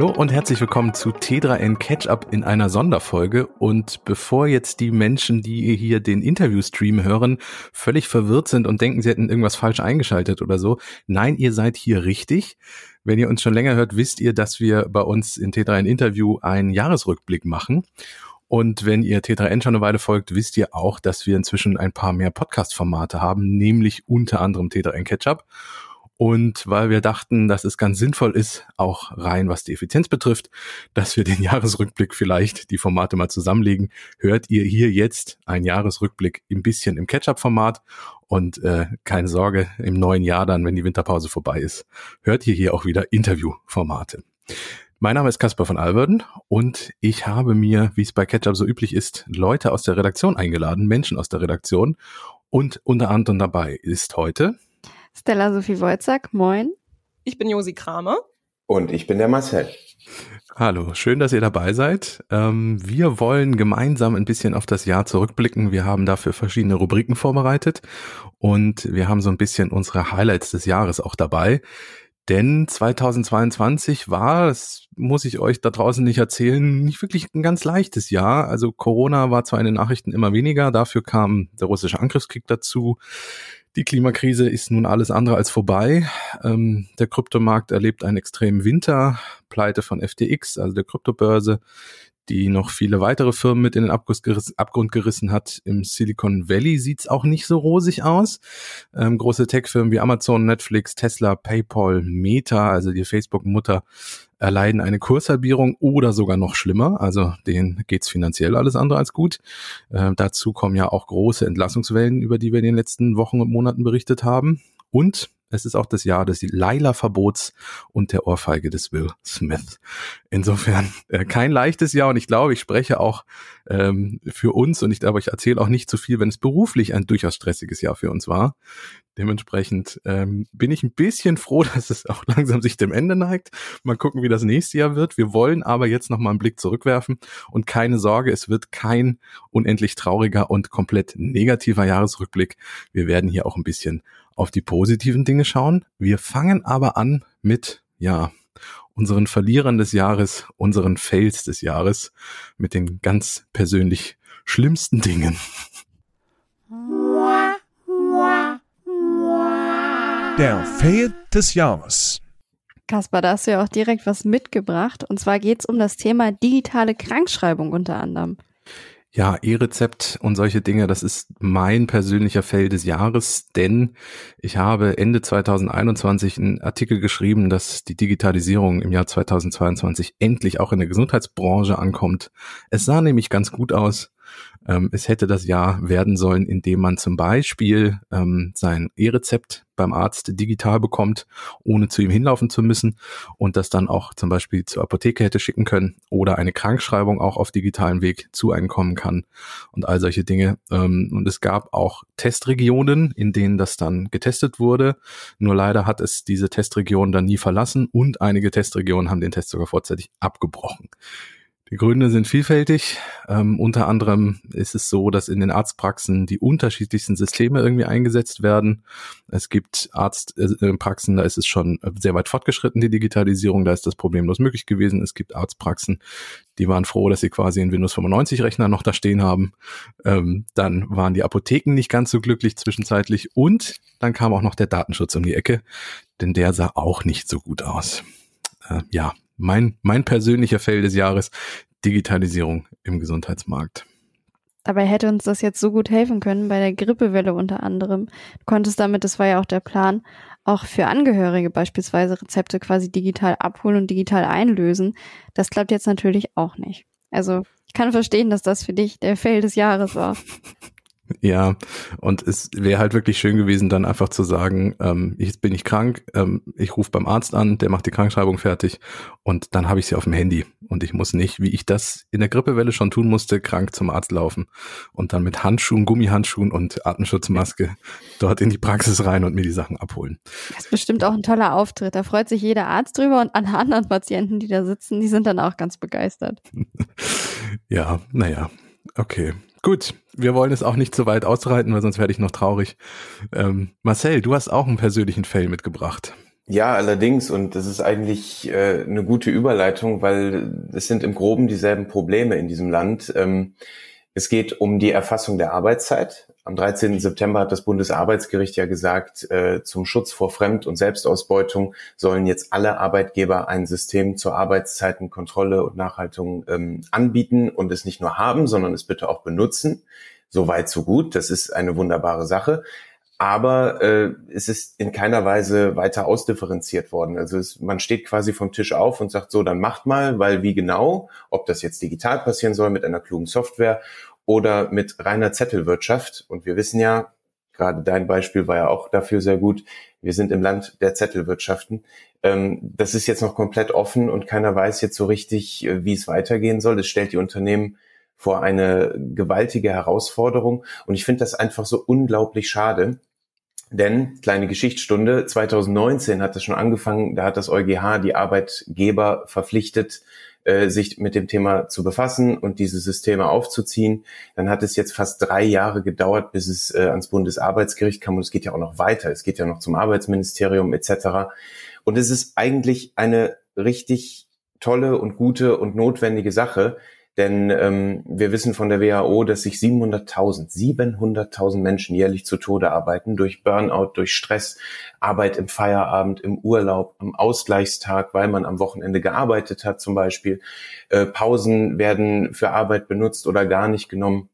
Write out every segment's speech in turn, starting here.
Hallo und herzlich willkommen zu T3N Catch-up in einer Sonderfolge. Und bevor jetzt die Menschen, die hier den Interviewstream hören, völlig verwirrt sind und denken, sie hätten irgendwas falsch eingeschaltet oder so, nein, ihr seid hier richtig. Wenn ihr uns schon länger hört, wisst ihr, dass wir bei uns in T3N Interview einen Jahresrückblick machen. Und wenn ihr T3N schon eine Weile folgt, wisst ihr auch, dass wir inzwischen ein paar mehr Podcast-Formate haben, nämlich unter anderem T3N Catch-up. Und weil wir dachten, dass es ganz sinnvoll ist, auch rein was die Effizienz betrifft, dass wir den Jahresrückblick vielleicht die Formate mal zusammenlegen, hört ihr hier jetzt einen Jahresrückblick ein bisschen im Catch-up-Format und äh, keine Sorge, im neuen Jahr dann, wenn die Winterpause vorbei ist, hört ihr hier auch wieder Interview-Formate. Mein Name ist Caspar von Alverden und ich habe mir, wie es bei Ketchup so üblich ist, Leute aus der Redaktion eingeladen, Menschen aus der Redaktion. Und unter anderem dabei ist heute Stella Sophie Wolzack, moin. Ich bin Josi Kramer. Und ich bin der Marcel. Hallo, schön, dass ihr dabei seid. Ähm, wir wollen gemeinsam ein bisschen auf das Jahr zurückblicken. Wir haben dafür verschiedene Rubriken vorbereitet und wir haben so ein bisschen unsere Highlights des Jahres auch dabei. Denn 2022 war, das muss ich euch da draußen nicht erzählen, nicht wirklich ein ganz leichtes Jahr. Also Corona war zwar in den Nachrichten immer weniger, dafür kam der russische Angriffskrieg dazu. Die Klimakrise ist nun alles andere als vorbei. Ähm, der Kryptomarkt erlebt einen extremen Winter, Pleite von FTX, also der Kryptobörse die noch viele weitere Firmen mit in den Abgrund gerissen hat. Im Silicon Valley sieht's auch nicht so rosig aus. Ähm, große Tech-Firmen wie Amazon, Netflix, Tesla, PayPal, Meta, also die Facebook-Mutter, erleiden eine Kurshalbierung oder sogar noch schlimmer. Also denen geht's finanziell alles andere als gut. Äh, dazu kommen ja auch große Entlassungswellen, über die wir in den letzten Wochen und Monaten berichtet haben. Und es ist auch das Jahr des Laila-Verbots und der Ohrfeige des Will Smith. Insofern äh, kein leichtes Jahr und ich glaube, ich spreche auch ähm, für uns und ich glaube, ich erzähle auch nicht zu viel, wenn es beruflich ein durchaus stressiges Jahr für uns war. Dementsprechend ähm, bin ich ein bisschen froh, dass es auch langsam sich dem Ende neigt. Mal gucken, wie das nächste Jahr wird. Wir wollen aber jetzt noch mal einen Blick zurückwerfen und keine Sorge, es wird kein unendlich trauriger und komplett negativer Jahresrückblick. Wir werden hier auch ein bisschen auf die positiven Dinge schauen. Wir fangen aber an mit, ja, unseren Verlierern des Jahres, unseren Fails des Jahres, mit den ganz persönlich schlimmsten Dingen. Der Fail des Jahres. Kaspar, da hast du ja auch direkt was mitgebracht. Und zwar geht es um das Thema digitale Krankschreibung unter anderem. Ja, E-Rezept und solche Dinge, das ist mein persönlicher Feld des Jahres, denn ich habe Ende 2021 einen Artikel geschrieben, dass die Digitalisierung im Jahr 2022 endlich auch in der Gesundheitsbranche ankommt. Es sah nämlich ganz gut aus. Ähm, es hätte das Jahr werden sollen, in dem man zum Beispiel ähm, sein E-Rezept beim Arzt digital bekommt, ohne zu ihm hinlaufen zu müssen und das dann auch zum Beispiel zur Apotheke hätte schicken können oder eine Krankschreibung auch auf digitalen Weg zu einem kommen kann und all solche Dinge. Ähm, und es gab auch Testregionen, in denen das dann getestet wurde. Nur leider hat es diese Testregion dann nie verlassen und einige Testregionen haben den Test sogar vorzeitig abgebrochen. Die Gründe sind vielfältig. Ähm, unter anderem ist es so, dass in den Arztpraxen die unterschiedlichsten Systeme irgendwie eingesetzt werden. Es gibt Arztpraxen, da ist es schon sehr weit fortgeschritten, die Digitalisierung, da ist das problemlos möglich gewesen. Es gibt Arztpraxen, die waren froh, dass sie quasi einen Windows 95 Rechner noch da stehen haben. Ähm, dann waren die Apotheken nicht ganz so glücklich zwischenzeitlich und dann kam auch noch der Datenschutz um die Ecke, denn der sah auch nicht so gut aus. Äh, ja, mein, mein persönlicher Feld des Jahres, Digitalisierung im Gesundheitsmarkt. Dabei hätte uns das jetzt so gut helfen können bei der Grippewelle unter anderem. Du konntest damit, das war ja auch der Plan, auch für Angehörige beispielsweise Rezepte quasi digital abholen und digital einlösen. Das klappt jetzt natürlich auch nicht. Also ich kann verstehen, dass das für dich der Fail des Jahres war. Ja, und es wäre halt wirklich schön gewesen, dann einfach zu sagen, ähm, jetzt bin ich krank, ähm, ich rufe beim Arzt an, der macht die Krankschreibung fertig und dann habe ich sie auf dem Handy und ich muss nicht, wie ich das in der Grippewelle schon tun musste, krank zum Arzt laufen und dann mit Handschuhen, Gummihandschuhen und Atemschutzmaske dort in die Praxis rein und mir die Sachen abholen. Das ist bestimmt auch ein toller Auftritt. Da freut sich jeder Arzt drüber und alle anderen Patienten, die da sitzen, die sind dann auch ganz begeistert. ja, naja, okay. Gut, wir wollen es auch nicht so weit ausreiten, weil sonst werde ich noch traurig. Ähm, Marcel, du hast auch einen persönlichen Fail mitgebracht. Ja, allerdings, und das ist eigentlich äh, eine gute Überleitung, weil es sind im Groben dieselben Probleme in diesem Land. Ähm, es geht um die Erfassung der Arbeitszeit. Am 13. September hat das Bundesarbeitsgericht ja gesagt, äh, zum Schutz vor Fremd- und Selbstausbeutung sollen jetzt alle Arbeitgeber ein System zur Arbeitszeitenkontrolle und Nachhaltung ähm, anbieten und es nicht nur haben, sondern es bitte auch benutzen. So weit, so gut. Das ist eine wunderbare Sache aber äh, es ist in keiner Weise weiter ausdifferenziert worden. Also es, man steht quasi vom Tisch auf und sagt so, dann macht mal, weil wie genau, ob das jetzt digital passieren soll mit einer klugen Software oder mit reiner Zettelwirtschaft. Und wir wissen ja, gerade dein Beispiel war ja auch dafür sehr gut, wir sind im Land der Zettelwirtschaften. Ähm, das ist jetzt noch komplett offen und keiner weiß jetzt so richtig, äh, wie es weitergehen soll. Das stellt die Unternehmen vor eine gewaltige Herausforderung. Und ich finde das einfach so unglaublich schade, denn, kleine Geschichtsstunde, 2019 hat es schon angefangen, da hat das EuGH die Arbeitgeber verpflichtet, äh, sich mit dem Thema zu befassen und diese Systeme aufzuziehen. Dann hat es jetzt fast drei Jahre gedauert, bis es äh, ans Bundesarbeitsgericht kam und es geht ja auch noch weiter. Es geht ja noch zum Arbeitsministerium etc. Und es ist eigentlich eine richtig tolle und gute und notwendige Sache, denn ähm, wir wissen von der WHO, dass sich 700.000, 700.000 Menschen jährlich zu Tode arbeiten durch Burnout, durch Stress, Arbeit im Feierabend, im Urlaub, am Ausgleichstag, weil man am Wochenende gearbeitet hat zum Beispiel. Äh, Pausen werden für Arbeit benutzt oder gar nicht genommen.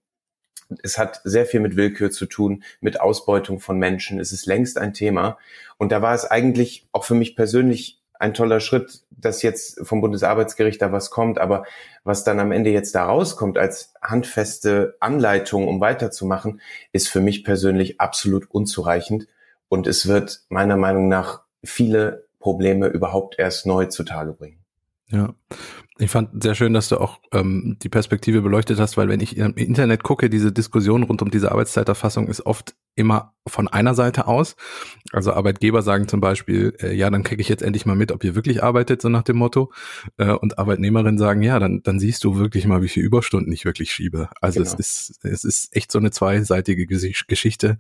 Es hat sehr viel mit Willkür zu tun, mit Ausbeutung von Menschen. Es ist längst ein Thema. Und da war es eigentlich auch für mich persönlich ein toller Schritt, dass jetzt vom Bundesarbeitsgericht da was kommt, aber was dann am Ende jetzt da rauskommt als handfeste Anleitung, um weiterzumachen, ist für mich persönlich absolut unzureichend und es wird meiner Meinung nach viele Probleme überhaupt erst neu zutage bringen. Ja, ich fand sehr schön, dass du auch ähm, die Perspektive beleuchtet hast, weil wenn ich im Internet gucke, diese Diskussion rund um diese Arbeitszeiterfassung ist oft immer von einer Seite aus. Also Arbeitgeber sagen zum Beispiel, äh, ja, dann kriege ich jetzt endlich mal mit, ob ihr wirklich arbeitet, so nach dem Motto. Äh, und Arbeitnehmerinnen sagen, ja, dann, dann siehst du wirklich mal, wie viel Überstunden ich wirklich schiebe. Also genau. es ist, es ist echt so eine zweiseitige Geschichte,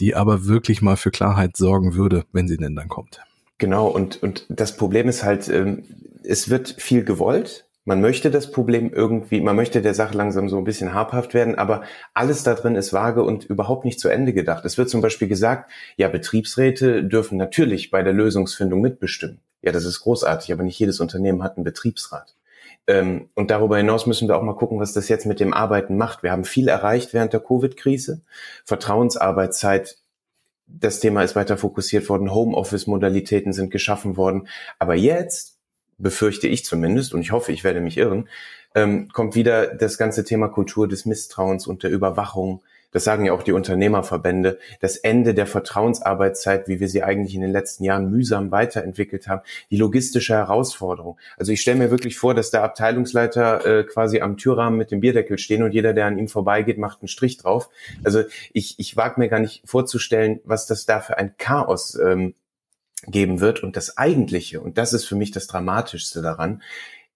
die aber wirklich mal für Klarheit sorgen würde, wenn sie denn dann kommt. Genau, und, und das Problem ist halt, ähm, es wird viel gewollt. Man möchte das Problem irgendwie, man möchte der Sache langsam so ein bisschen habhaft werden, aber alles da drin ist vage und überhaupt nicht zu Ende gedacht. Es wird zum Beispiel gesagt, ja, Betriebsräte dürfen natürlich bei der Lösungsfindung mitbestimmen. Ja, das ist großartig, aber nicht jedes Unternehmen hat einen Betriebsrat. Ähm, und darüber hinaus müssen wir auch mal gucken, was das jetzt mit dem Arbeiten macht. Wir haben viel erreicht während der Covid-Krise. Vertrauensarbeitszeit das Thema ist weiter fokussiert worden, Homeoffice-Modalitäten sind geschaffen worden. Aber jetzt befürchte ich zumindest, und ich hoffe, ich werde mich irren, ähm, kommt wieder das ganze Thema Kultur des Misstrauens und der Überwachung. Das sagen ja auch die Unternehmerverbände. Das Ende der Vertrauensarbeitszeit, wie wir sie eigentlich in den letzten Jahren mühsam weiterentwickelt haben. Die logistische Herausforderung. Also ich stelle mir wirklich vor, dass der Abteilungsleiter äh, quasi am Türrahmen mit dem Bierdeckel stehen und jeder, der an ihm vorbeigeht, macht einen Strich drauf. Also ich, ich wage mir gar nicht vorzustellen, was das da für ein Chaos ähm, geben wird. Und das Eigentliche, und das ist für mich das Dramatischste daran,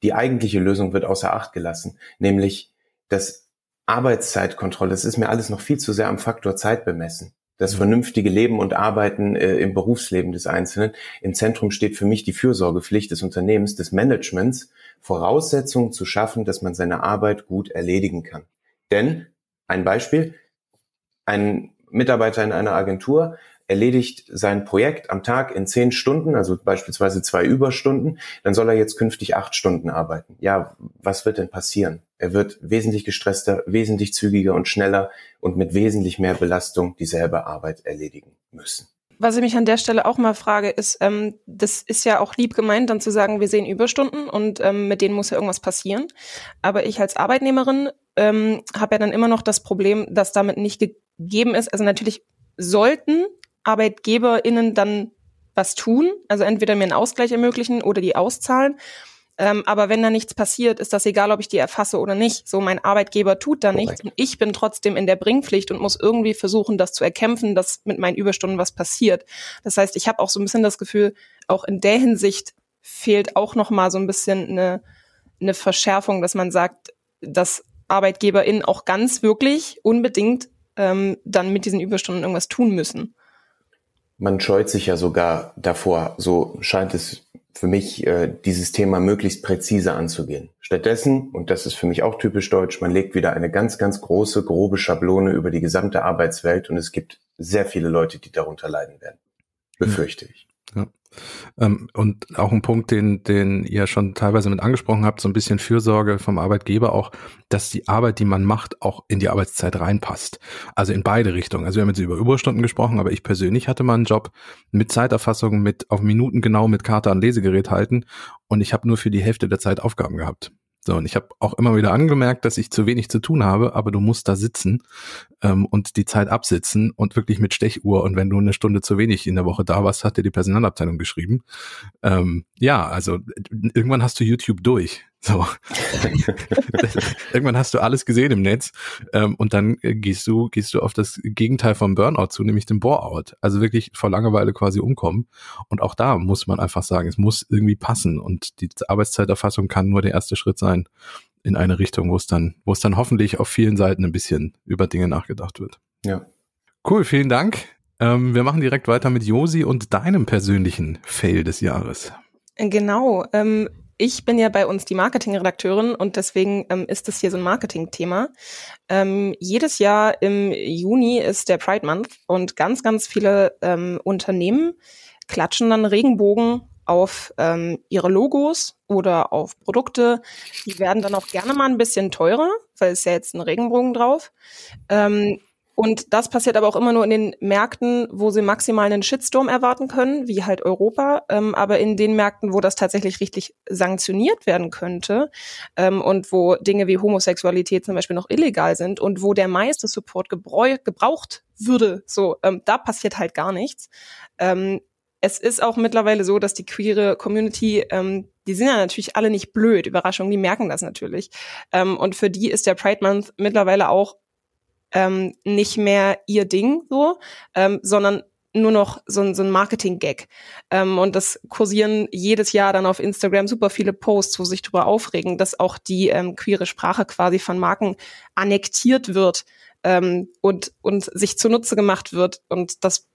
die eigentliche Lösung wird außer Acht gelassen, nämlich das Arbeitszeitkontrolle. Das ist mir alles noch viel zu sehr am Faktor Zeit bemessen. Das mhm. vernünftige Leben und Arbeiten äh, im Berufsleben des Einzelnen. Im Zentrum steht für mich die Fürsorgepflicht des Unternehmens, des Managements, Voraussetzungen zu schaffen, dass man seine Arbeit gut erledigen kann. Denn, ein Beispiel, ein Mitarbeiter in einer Agentur erledigt sein Projekt am Tag in zehn Stunden, also beispielsweise zwei Überstunden, dann soll er jetzt künftig acht Stunden arbeiten. Ja, was wird denn passieren? Er wird wesentlich gestresster, wesentlich zügiger und schneller und mit wesentlich mehr Belastung dieselbe Arbeit erledigen müssen. Was ich mich an der Stelle auch mal frage, ist, ähm, das ist ja auch lieb gemeint, dann zu sagen, wir sehen Überstunden und ähm, mit denen muss ja irgendwas passieren. Aber ich als Arbeitnehmerin ähm, habe ja dann immer noch das Problem, dass damit nicht gegeben ist. Also natürlich sollten ArbeitgeberInnen dann was tun, also entweder mir einen Ausgleich ermöglichen oder die auszahlen. Ähm, aber wenn da nichts passiert, ist das egal, ob ich die erfasse oder nicht. So, mein Arbeitgeber tut da nichts und ich bin trotzdem in der Bringpflicht und muss irgendwie versuchen, das zu erkämpfen, dass mit meinen Überstunden was passiert. Das heißt, ich habe auch so ein bisschen das Gefühl, auch in der Hinsicht fehlt auch noch mal so ein bisschen eine, eine Verschärfung, dass man sagt, dass ArbeitgeberInnen auch ganz wirklich unbedingt ähm, dann mit diesen Überstunden irgendwas tun müssen. man scheut sich ja sogar davor, so scheint es für mich, äh, dieses Thema möglichst präzise anzugehen. Stattdessen, und das ist für mich auch typisch deutsch, man legt wieder eine ganz, ganz große, grobe Schablone über die gesamte Arbeitswelt und es gibt sehr viele Leute, die darunter leiden werden. Befürchte ich. Ja. Ähm, und auch ein Punkt, den, den ihr schon teilweise mit angesprochen habt, so ein bisschen Fürsorge vom Arbeitgeber auch, dass die Arbeit, die man macht, auch in die Arbeitszeit reinpasst. Also in beide Richtungen. Also wir haben jetzt über Überstunden gesprochen, aber ich persönlich hatte mal einen Job mit Zeiterfassung, mit auf Minuten genau mit Karte an Lesegerät halten und ich habe nur für die Hälfte der Zeit Aufgaben gehabt. So, und ich habe auch immer wieder angemerkt, dass ich zu wenig zu tun habe, aber du musst da sitzen ähm, und die Zeit absitzen und wirklich mit Stechuhr. Und wenn du eine Stunde zu wenig in der Woche da warst, hat dir die Personalabteilung geschrieben. Ähm, ja, also irgendwann hast du YouTube durch. So. Irgendwann hast du alles gesehen im Netz ähm, und dann äh, gehst du, gehst du auf das Gegenteil vom Burnout zu, nämlich den Bore-out. Also wirklich vor Langeweile quasi umkommen. Und auch da muss man einfach sagen, es muss irgendwie passen. Und die Arbeitszeiterfassung kann nur der erste Schritt sein in eine Richtung, wo es dann, wo es dann hoffentlich auf vielen Seiten ein bisschen über Dinge nachgedacht wird. Ja. Cool, vielen Dank. Ähm, wir machen direkt weiter mit Josi und deinem persönlichen Fail des Jahres. Genau. Ähm, ich bin ja bei uns die Marketingredakteurin und deswegen ähm, ist das hier so ein Marketing-Thema. Ähm, jedes Jahr im Juni ist der Pride Month und ganz, ganz viele ähm, Unternehmen klatschen dann Regenbogen auf ähm, ihre Logos oder auf Produkte. Die werden dann auch gerne mal ein bisschen teurer, weil es ja jetzt ein Regenbogen drauf. Ähm, und das passiert aber auch immer nur in den Märkten, wo sie maximal einen Shitstorm erwarten können, wie halt Europa. Ähm, aber in den Märkten, wo das tatsächlich richtig sanktioniert werden könnte ähm, und wo Dinge wie Homosexualität zum Beispiel noch illegal sind und wo der meiste Support gebraucht würde, so, ähm, da passiert halt gar nichts. Es ist auch mittlerweile so, dass die queere Community, ähm, die sind ja natürlich alle nicht blöd, Überraschung, die merken das natürlich. Ähm, und für die ist der Pride Month mittlerweile auch ähm, nicht mehr ihr Ding so, ähm, sondern nur noch so ein, so ein Marketing-Gag. Ähm, und das kursieren jedes Jahr dann auf Instagram super viele Posts, wo sich darüber aufregen, dass auch die ähm, queere Sprache quasi von Marken annektiert wird ähm, und, und sich zunutze gemacht wird. Und das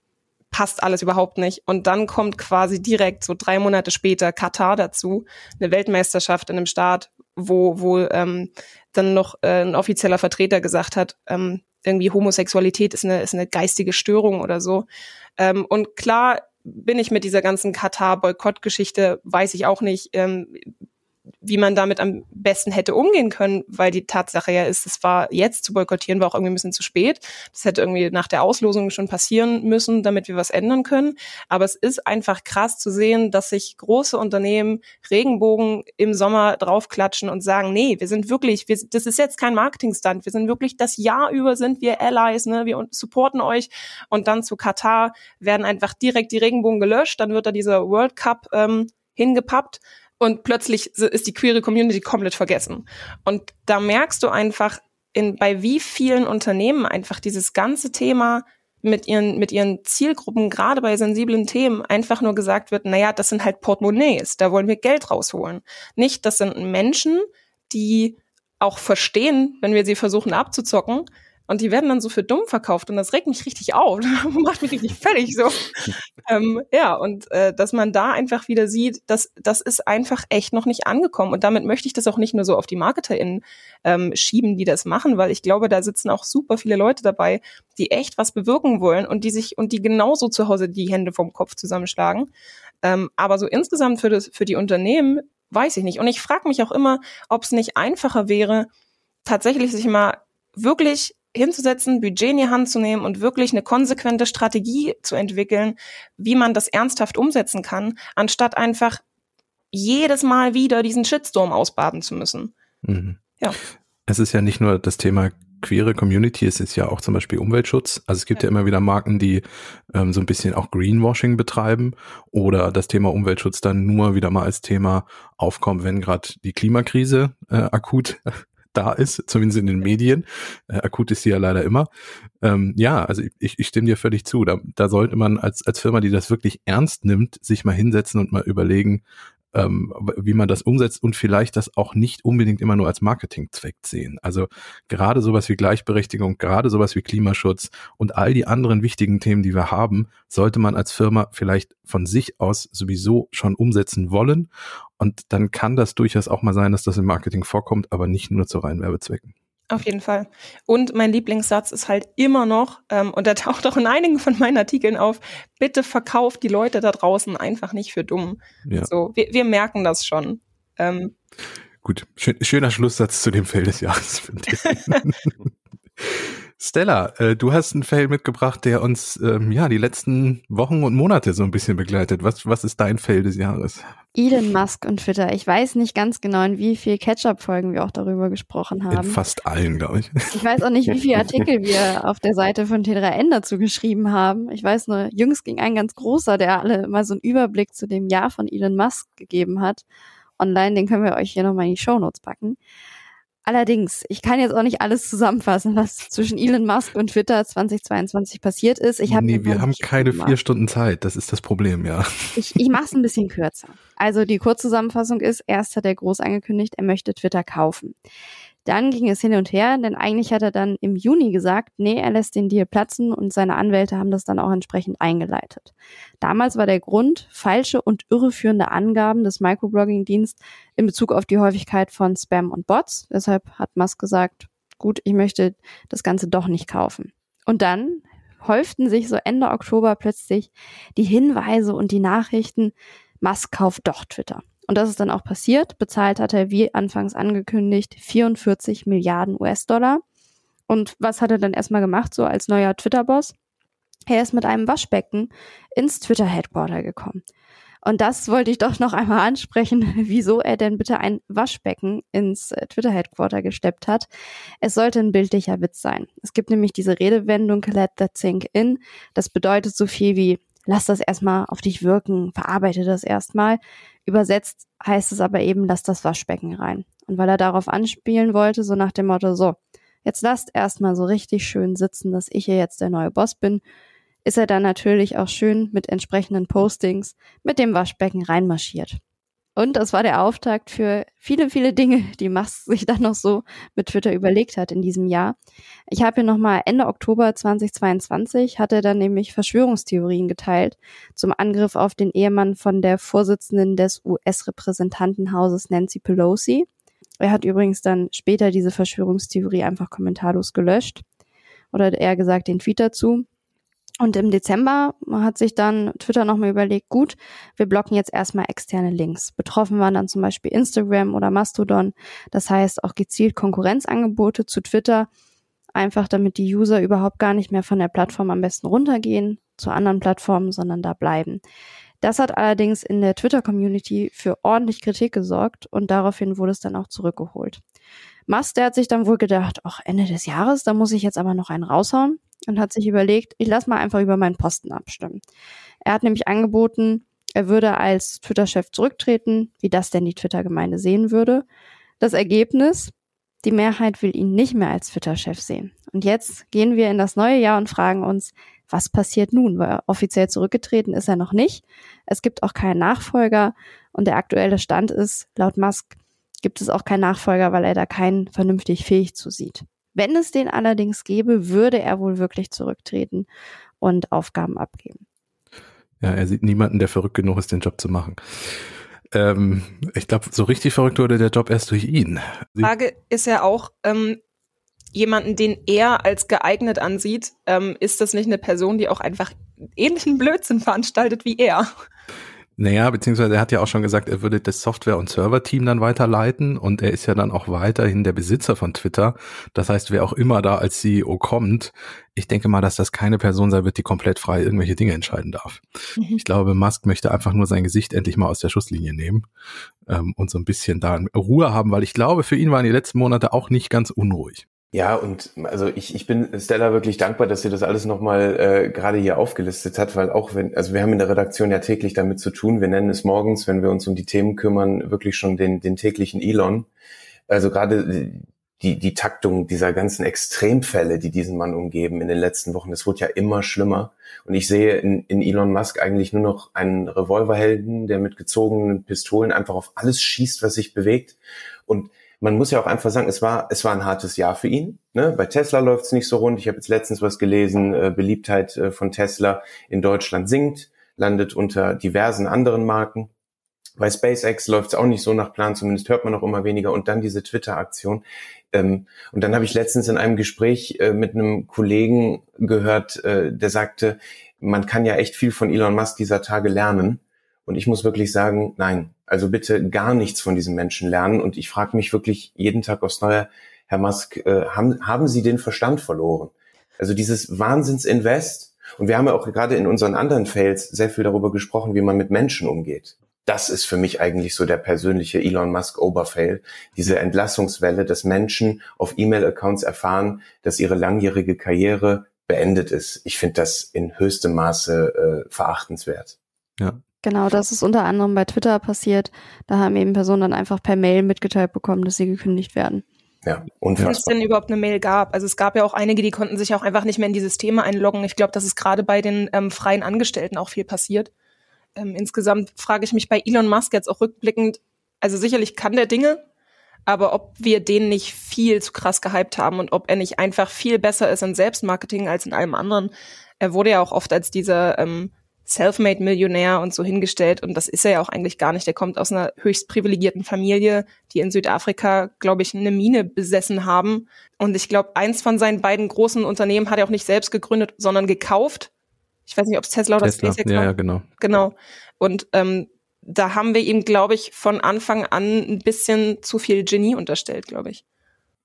passt alles überhaupt nicht. Und dann kommt quasi direkt so drei Monate später Katar dazu, eine Weltmeisterschaft in einem Staat, wo, wo ähm, dann noch äh, ein offizieller Vertreter gesagt hat, ähm, irgendwie Homosexualität ist eine, ist eine geistige Störung oder so. Ähm, und klar bin ich mit dieser ganzen Katar-Boykott-Geschichte, weiß ich auch nicht, ähm, wie man damit am besten hätte umgehen können, weil die Tatsache ja ist, es war jetzt zu boykottieren, war auch irgendwie ein bisschen zu spät. Das hätte irgendwie nach der Auslosung schon passieren müssen, damit wir was ändern können. Aber es ist einfach krass zu sehen, dass sich große Unternehmen Regenbogen im Sommer draufklatschen und sagen, nee, wir sind wirklich, wir, das ist jetzt kein Marketingstand, wir sind wirklich das Jahr über sind wir Allies, ne, wir supporten euch. Und dann zu Katar werden einfach direkt die Regenbogen gelöscht, dann wird da dieser World Cup ähm, hingepappt und plötzlich ist die queere Community komplett vergessen. Und da merkst du einfach, in, bei wie vielen Unternehmen einfach dieses ganze Thema mit ihren, mit ihren Zielgruppen, gerade bei sensiblen Themen, einfach nur gesagt wird, naja, das sind halt Portemonnaies, da wollen wir Geld rausholen. Nicht, das sind Menschen, die auch verstehen, wenn wir sie versuchen abzuzocken, und die werden dann so für dumm verkauft und das regt mich richtig auf. Das macht mich richtig fertig so. ähm, ja, und äh, dass man da einfach wieder sieht, dass das ist einfach echt noch nicht angekommen. Und damit möchte ich das auch nicht nur so auf die MarketerInnen ähm, schieben, die das machen, weil ich glaube, da sitzen auch super viele Leute dabei, die echt was bewirken wollen und die sich und die genauso zu Hause die Hände vom Kopf zusammenschlagen. Ähm, aber so insgesamt für, das, für die Unternehmen weiß ich nicht. Und ich frage mich auch immer, ob es nicht einfacher wäre, tatsächlich sich mal wirklich hinzusetzen, Budget in die Hand zu nehmen und wirklich eine konsequente Strategie zu entwickeln, wie man das ernsthaft umsetzen kann, anstatt einfach jedes Mal wieder diesen Shitstorm ausbaden zu müssen. Mhm. Ja. Es ist ja nicht nur das Thema queere Community, es ist ja auch zum Beispiel Umweltschutz. Also es gibt ja, ja immer wieder Marken, die ähm, so ein bisschen auch Greenwashing betreiben oder das Thema Umweltschutz dann nur wieder mal als Thema aufkommt, wenn gerade die Klimakrise äh, akut da ist, zumindest in den Medien. Äh, akut ist sie ja leider immer. Ähm, ja, also ich, ich stimme dir völlig zu. Da, da sollte man als, als Firma, die das wirklich ernst nimmt, sich mal hinsetzen und mal überlegen, ähm, wie man das umsetzt und vielleicht das auch nicht unbedingt immer nur als Marketingzweck sehen. Also gerade sowas wie Gleichberechtigung, gerade sowas wie Klimaschutz und all die anderen wichtigen Themen, die wir haben, sollte man als Firma vielleicht von sich aus sowieso schon umsetzen wollen. Und dann kann das durchaus auch mal sein, dass das im Marketing vorkommt, aber nicht nur zu reinen Werbezwecken. Auf jeden Fall. Und mein Lieblingssatz ist halt immer noch, ähm, und der taucht auch in einigen von meinen Artikeln auf, bitte verkauft die Leute da draußen einfach nicht für dumm. Ja. So, wir, wir merken das schon. Ähm, Gut, schön, schöner Schlusssatz zu dem Feld des Jahres, finde ich. Stella, äh, du hast einen Fail mitgebracht, der uns ähm, ja die letzten Wochen und Monate so ein bisschen begleitet. Was, was ist dein Fail des Jahres? Elon Musk und Twitter. Ich weiß nicht ganz genau, in wie viel Ketchup-Folgen wir auch darüber gesprochen haben. In fast allen, glaube ich. Ich weiß auch nicht, wie viele Artikel wir auf der Seite von T3N dazu geschrieben haben. Ich weiß nur, jüngst ging ein ganz großer, der alle mal so einen Überblick zu dem Jahr von Elon Musk gegeben hat. Online, den können wir euch hier nochmal in die Show Notes packen. Allerdings, ich kann jetzt auch nicht alles zusammenfassen, was zwischen Elon Musk und Twitter 2022 passiert ist. Ich hab nee, wir haben keine vier Stunden Zeit. Das ist das Problem, ja. Ich, ich mache es ein bisschen kürzer. Also die Kurzzusammenfassung ist, erst hat er groß angekündigt, er möchte Twitter kaufen. Dann ging es hin und her, denn eigentlich hat er dann im Juni gesagt, nee, er lässt den Deal platzen und seine Anwälte haben das dann auch entsprechend eingeleitet. Damals war der Grund falsche und irreführende Angaben des Microblogging-Dienst in Bezug auf die Häufigkeit von Spam und Bots. Deshalb hat Musk gesagt, gut, ich möchte das Ganze doch nicht kaufen. Und dann häuften sich so Ende Oktober plötzlich die Hinweise und die Nachrichten, Musk kauft doch Twitter. Und das ist dann auch passiert. Bezahlt hat er, wie anfangs angekündigt, 44 Milliarden US-Dollar. Und was hat er dann erstmal gemacht, so als neuer Twitter-Boss? Er ist mit einem Waschbecken ins Twitter-Headquarter gekommen. Und das wollte ich doch noch einmal ansprechen, wieso er denn bitte ein Waschbecken ins äh, Twitter-Headquarter gesteppt hat. Es sollte ein bildlicher Witz sein. Es gibt nämlich diese Redewendung, let that sink in. Das bedeutet so viel wie, lass das erstmal auf dich wirken, verarbeite das erstmal. Übersetzt heißt es aber eben, lass das Waschbecken rein. Und weil er darauf anspielen wollte, so nach dem Motto, so, jetzt lasst erstmal so richtig schön sitzen, dass ich hier jetzt der neue Boss bin, ist er dann natürlich auch schön mit entsprechenden Postings mit dem Waschbecken reinmarschiert. Und das war der Auftakt für viele, viele Dinge, die Musk sich dann noch so mit Twitter überlegt hat in diesem Jahr. Ich habe hier nochmal Ende Oktober 2022 hat er dann nämlich Verschwörungstheorien geteilt zum Angriff auf den Ehemann von der Vorsitzenden des US-Repräsentantenhauses Nancy Pelosi. Er hat übrigens dann später diese Verschwörungstheorie einfach kommentarlos gelöscht oder eher gesagt den Tweet dazu. Und im Dezember hat sich dann Twitter nochmal überlegt, gut, wir blocken jetzt erstmal externe Links. Betroffen waren dann zum Beispiel Instagram oder Mastodon. Das heißt auch gezielt Konkurrenzangebote zu Twitter, einfach damit die User überhaupt gar nicht mehr von der Plattform am besten runtergehen zu anderen Plattformen, sondern da bleiben. Das hat allerdings in der Twitter-Community für ordentlich Kritik gesorgt und daraufhin wurde es dann auch zurückgeholt. Musk, der hat sich dann wohl gedacht, ach, Ende des Jahres, da muss ich jetzt aber noch einen raushauen und hat sich überlegt, ich lasse mal einfach über meinen Posten abstimmen. Er hat nämlich angeboten, er würde als Twitter-Chef zurücktreten, wie das denn die Twitter-Gemeinde sehen würde. Das Ergebnis, die Mehrheit will ihn nicht mehr als Twitter-Chef sehen. Und jetzt gehen wir in das neue Jahr und fragen uns, was passiert nun? Weil offiziell zurückgetreten ist er noch nicht. Es gibt auch keinen Nachfolger und der aktuelle Stand ist, laut Musk gibt es auch keinen Nachfolger, weil er da keinen vernünftig fähig zu sieht. Wenn es den allerdings gäbe, würde er wohl wirklich zurücktreten und Aufgaben abgeben. Ja, er sieht niemanden, der verrückt genug ist, den Job zu machen. Ähm, ich glaube, so richtig verrückt wurde der Job erst durch ihn. Die Frage ist ja auch, ähm, jemanden, den er als geeignet ansieht, ähm, ist das nicht eine Person, die auch einfach ähnlichen Blödsinn veranstaltet wie er? Naja, beziehungsweise er hat ja auch schon gesagt, er würde das Software- und Server-Team dann weiterleiten und er ist ja dann auch weiterhin der Besitzer von Twitter. Das heißt, wer auch immer da als CEO kommt, ich denke mal, dass das keine Person sein wird, die komplett frei irgendwelche Dinge entscheiden darf. Mhm. Ich glaube, Musk möchte einfach nur sein Gesicht endlich mal aus der Schusslinie nehmen ähm, und so ein bisschen da Ruhe haben, weil ich glaube, für ihn waren die letzten Monate auch nicht ganz unruhig. Ja, und also ich, ich bin Stella wirklich dankbar, dass sie das alles nochmal äh, gerade hier aufgelistet hat, weil auch wenn, also wir haben in der Redaktion ja täglich damit zu tun, wir nennen es morgens, wenn wir uns um die Themen kümmern, wirklich schon den, den täglichen Elon. Also gerade die, die Taktung dieser ganzen Extremfälle, die diesen Mann umgeben in den letzten Wochen, das wurde ja immer schlimmer. Und ich sehe in, in Elon Musk eigentlich nur noch einen Revolverhelden, der mit gezogenen Pistolen einfach auf alles schießt, was sich bewegt. Und man muss ja auch einfach sagen, es war, es war ein hartes Jahr für ihn. Ne? Bei Tesla läuft es nicht so rund. Ich habe jetzt letztens was gelesen, äh, Beliebtheit äh, von Tesla in Deutschland sinkt, landet unter diversen anderen Marken. Bei SpaceX läuft es auch nicht so nach Plan, zumindest hört man noch immer weniger. Und dann diese Twitter-Aktion. Ähm, und dann habe ich letztens in einem Gespräch äh, mit einem Kollegen gehört, äh, der sagte, man kann ja echt viel von Elon Musk dieser Tage lernen. Und ich muss wirklich sagen, nein, also bitte gar nichts von diesen Menschen lernen. Und ich frage mich wirklich jeden Tag aufs Neue, Herr Musk, äh, haben, haben Sie den Verstand verloren? Also dieses Wahnsinnsinvest. Und wir haben ja auch gerade in unseren anderen Fails sehr viel darüber gesprochen, wie man mit Menschen umgeht das ist für mich eigentlich so der persönliche Elon Musk Oberfail. Diese Entlassungswelle, dass Menschen auf E-Mail-Accounts erfahren, dass ihre langjährige Karriere beendet ist. Ich finde das in höchstem Maße äh, verachtenswert. Ja. Genau, das ist unter anderem bei Twitter passiert. Da haben eben Personen dann einfach per Mail mitgeteilt bekommen, dass sie gekündigt werden. Ja, unfassbar. Wenn es denn überhaupt eine Mail gab. Also es gab ja auch einige, die konnten sich auch einfach nicht mehr in die Systeme einloggen. Ich glaube, das ist gerade bei den ähm, freien Angestellten auch viel passiert. Ähm, insgesamt frage ich mich bei Elon Musk jetzt auch rückblickend, also sicherlich kann der Dinge, aber ob wir den nicht viel zu krass gehypt haben und ob er nicht einfach viel besser ist in Selbstmarketing als in allem anderen. Er wurde ja auch oft als dieser ähm, Selfmade-Millionär und so hingestellt und das ist er ja auch eigentlich gar nicht. Er kommt aus einer höchst privilegierten Familie, die in Südafrika, glaube ich, eine Mine besessen haben. Und ich glaube, eins von seinen beiden großen Unternehmen hat er auch nicht selbst gegründet, sondern gekauft ich weiß nicht, ob es Tesla oder Tesla. SpaceX ja, war. Ja, genau. Genau. Und ähm, da haben wir ihm, glaube ich, von Anfang an ein bisschen zu viel Genie unterstellt, glaube ich.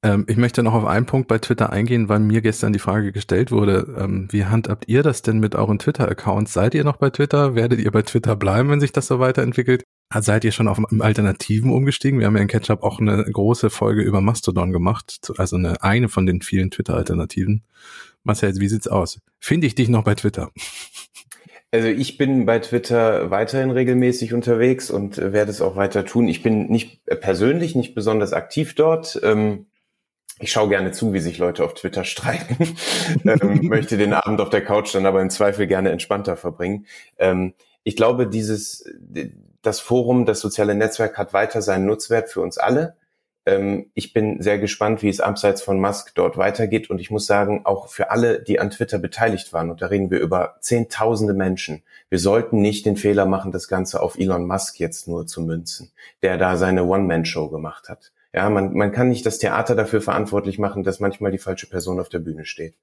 Ähm, ich möchte noch auf einen Punkt bei Twitter eingehen, weil mir gestern die Frage gestellt wurde, ähm, wie handhabt ihr das denn mit euren Twitter-Accounts? Seid ihr noch bei Twitter? Werdet ihr bei Twitter bleiben, wenn sich das so weiterentwickelt? Seid ihr schon auf Alternativen umgestiegen? Wir haben ja in Ketchup auch eine große Folge über Mastodon gemacht, also eine, eine von den vielen Twitter-Alternativen. Marcel, wie sieht's aus? Finde ich dich noch bei Twitter? Also ich bin bei Twitter weiterhin regelmäßig unterwegs und werde es auch weiter tun. Ich bin nicht äh, persönlich nicht besonders aktiv dort. Ähm, ich schaue gerne zu, wie sich Leute auf Twitter streiten. ähm, möchte den Abend auf der Couch dann aber im Zweifel gerne entspannter verbringen. Ähm, ich glaube, dieses das Forum, das soziale Netzwerk hat weiter seinen Nutzwert für uns alle. Ähm, ich bin sehr gespannt, wie es abseits von Musk dort weitergeht. Und ich muss sagen, auch für alle, die an Twitter beteiligt waren, und da reden wir über Zehntausende Menschen, wir sollten nicht den Fehler machen, das Ganze auf Elon Musk jetzt nur zu münzen, der da seine One-Man-Show gemacht hat. Ja, man, man kann nicht das Theater dafür verantwortlich machen, dass manchmal die falsche Person auf der Bühne steht.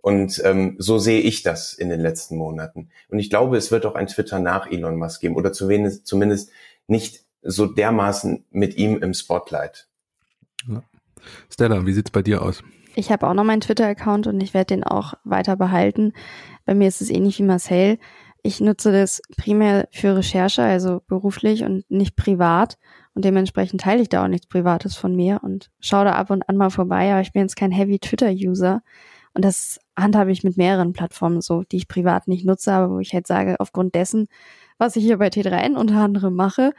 Und ähm, so sehe ich das in den letzten Monaten. Und ich glaube, es wird auch ein Twitter nach Elon Musk geben oder zumindest nicht so dermaßen mit ihm im Spotlight. Ja. Stella, wie sieht's bei dir aus? Ich habe auch noch meinen Twitter-Account und ich werde den auch weiter behalten. Bei mir ist es ähnlich wie Marcel. Ich nutze das primär für Recherche, also beruflich und nicht privat. Und dementsprechend teile ich da auch nichts Privates von mir und schaue da ab und an mal vorbei. Aber ich bin jetzt kein Heavy Twitter-User. Und das handhabe ich mit mehreren Plattformen so, die ich privat nicht nutze, aber wo ich halt sage, aufgrund dessen, was ich hier bei T3N unter anderem mache,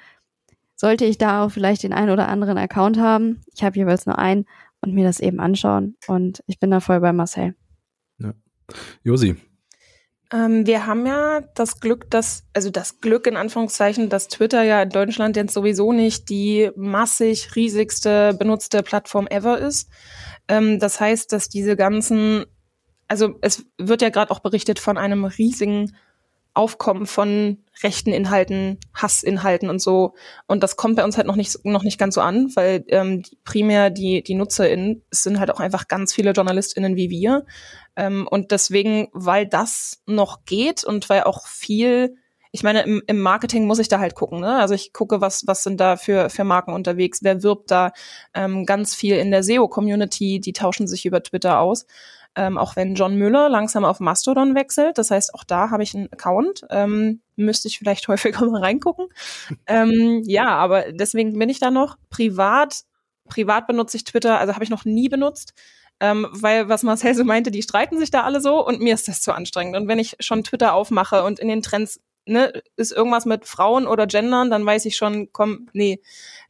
sollte ich da auch vielleicht den einen oder anderen Account haben. Ich habe jeweils nur einen und mir das eben anschauen. Und ich bin da voll bei Marcel. Ja. Josi. Ähm, wir haben ja das Glück, dass, also das Glück in Anführungszeichen, dass Twitter ja in Deutschland jetzt sowieso nicht die massig riesigste benutzte Plattform ever ist. Ähm, das heißt, dass diese ganzen, also es wird ja gerade auch berichtet von einem riesigen Aufkommen von rechten Inhalten, Hassinhalten und so. Und das kommt bei uns halt noch nicht, noch nicht ganz so an, weil ähm, die, primär die, die NutzerInnen sind halt auch einfach ganz viele JournalistInnen wie wir. Ähm, und deswegen, weil das noch geht und weil auch viel ich meine, im, im Marketing muss ich da halt gucken. Ne? Also ich gucke, was, was sind da für, für Marken unterwegs, wer wirbt da ähm, ganz viel in der SEO-Community, die tauschen sich über Twitter aus ähm, auch wenn John Müller langsam auf Mastodon wechselt. Das heißt, auch da habe ich einen Account. Ähm, müsste ich vielleicht häufiger mal reingucken. ähm, ja, aber deswegen bin ich da noch. Privat, privat benutze ich Twitter, also habe ich noch nie benutzt. Ähm, weil was Marcel so meinte, die streiten sich da alle so und mir ist das zu anstrengend. Und wenn ich schon Twitter aufmache und in den Trends ne, ist irgendwas mit Frauen oder Gendern, dann weiß ich schon, komm, nee,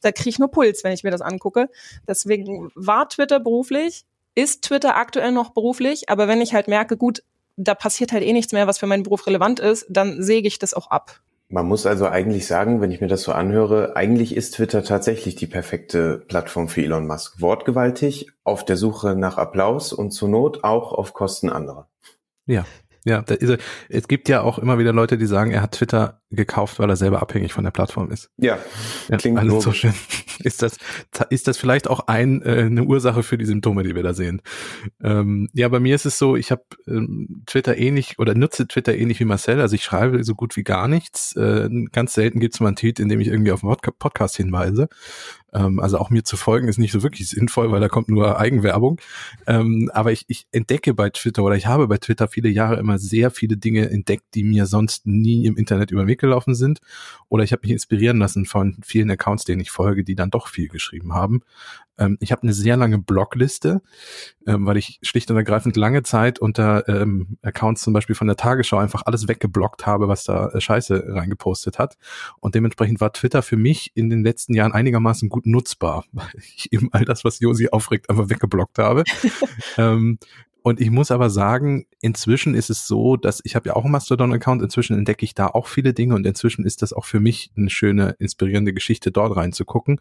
da kriege ich nur Puls, wenn ich mir das angucke. Deswegen war Twitter beruflich, ist Twitter aktuell noch beruflich, aber wenn ich halt merke, gut, da passiert halt eh nichts mehr, was für meinen Beruf relevant ist, dann säge ich das auch ab. Man muss also eigentlich sagen, wenn ich mir das so anhöre, eigentlich ist Twitter tatsächlich die perfekte Plattform für Elon Musk. Wortgewaltig, auf der Suche nach Applaus und zur Not auch auf Kosten anderer. Ja, ja, da ist, es gibt ja auch immer wieder Leute, die sagen, er hat Twitter gekauft, weil er selber abhängig von der Plattform ist. Ja, ja klingt also so schön. Ist das, ist das vielleicht auch ein, äh, eine Ursache für die Symptome, die wir da sehen? Ähm, ja, bei mir ist es so, ich habe ähm, Twitter ähnlich oder nutze Twitter ähnlich wie Marcel. Also ich schreibe so gut wie gar nichts. Äh, ganz selten gibt es mal einen Tweet, in dem ich irgendwie auf einen Podcast hinweise. Ähm, also auch mir zu folgen ist nicht so wirklich sinnvoll, weil da kommt nur Eigenwerbung. Ähm, aber ich, ich entdecke bei Twitter oder ich habe bei Twitter viele Jahre immer sehr viele Dinge entdeckt, die mir sonst nie im Internet über den Weg gelaufen sind. Oder ich habe mich inspirieren lassen von vielen Accounts, denen ich folge, die dann doch viel geschrieben haben. Ähm, ich habe eine sehr lange Blogliste, ähm, weil ich schlicht und ergreifend lange Zeit unter ähm, Accounts zum Beispiel von der Tagesschau einfach alles weggeblockt habe, was da äh, Scheiße reingepostet hat. Und dementsprechend war Twitter für mich in den letzten Jahren einigermaßen gut nutzbar, weil ich eben all das, was Josi aufregt, einfach weggeblockt habe. ähm, und ich muss aber sagen, inzwischen ist es so, dass ich habe ja auch einen Mastodon-Account, inzwischen entdecke ich da auch viele Dinge und inzwischen ist das auch für mich eine schöne, inspirierende Geschichte, dort reinzugucken.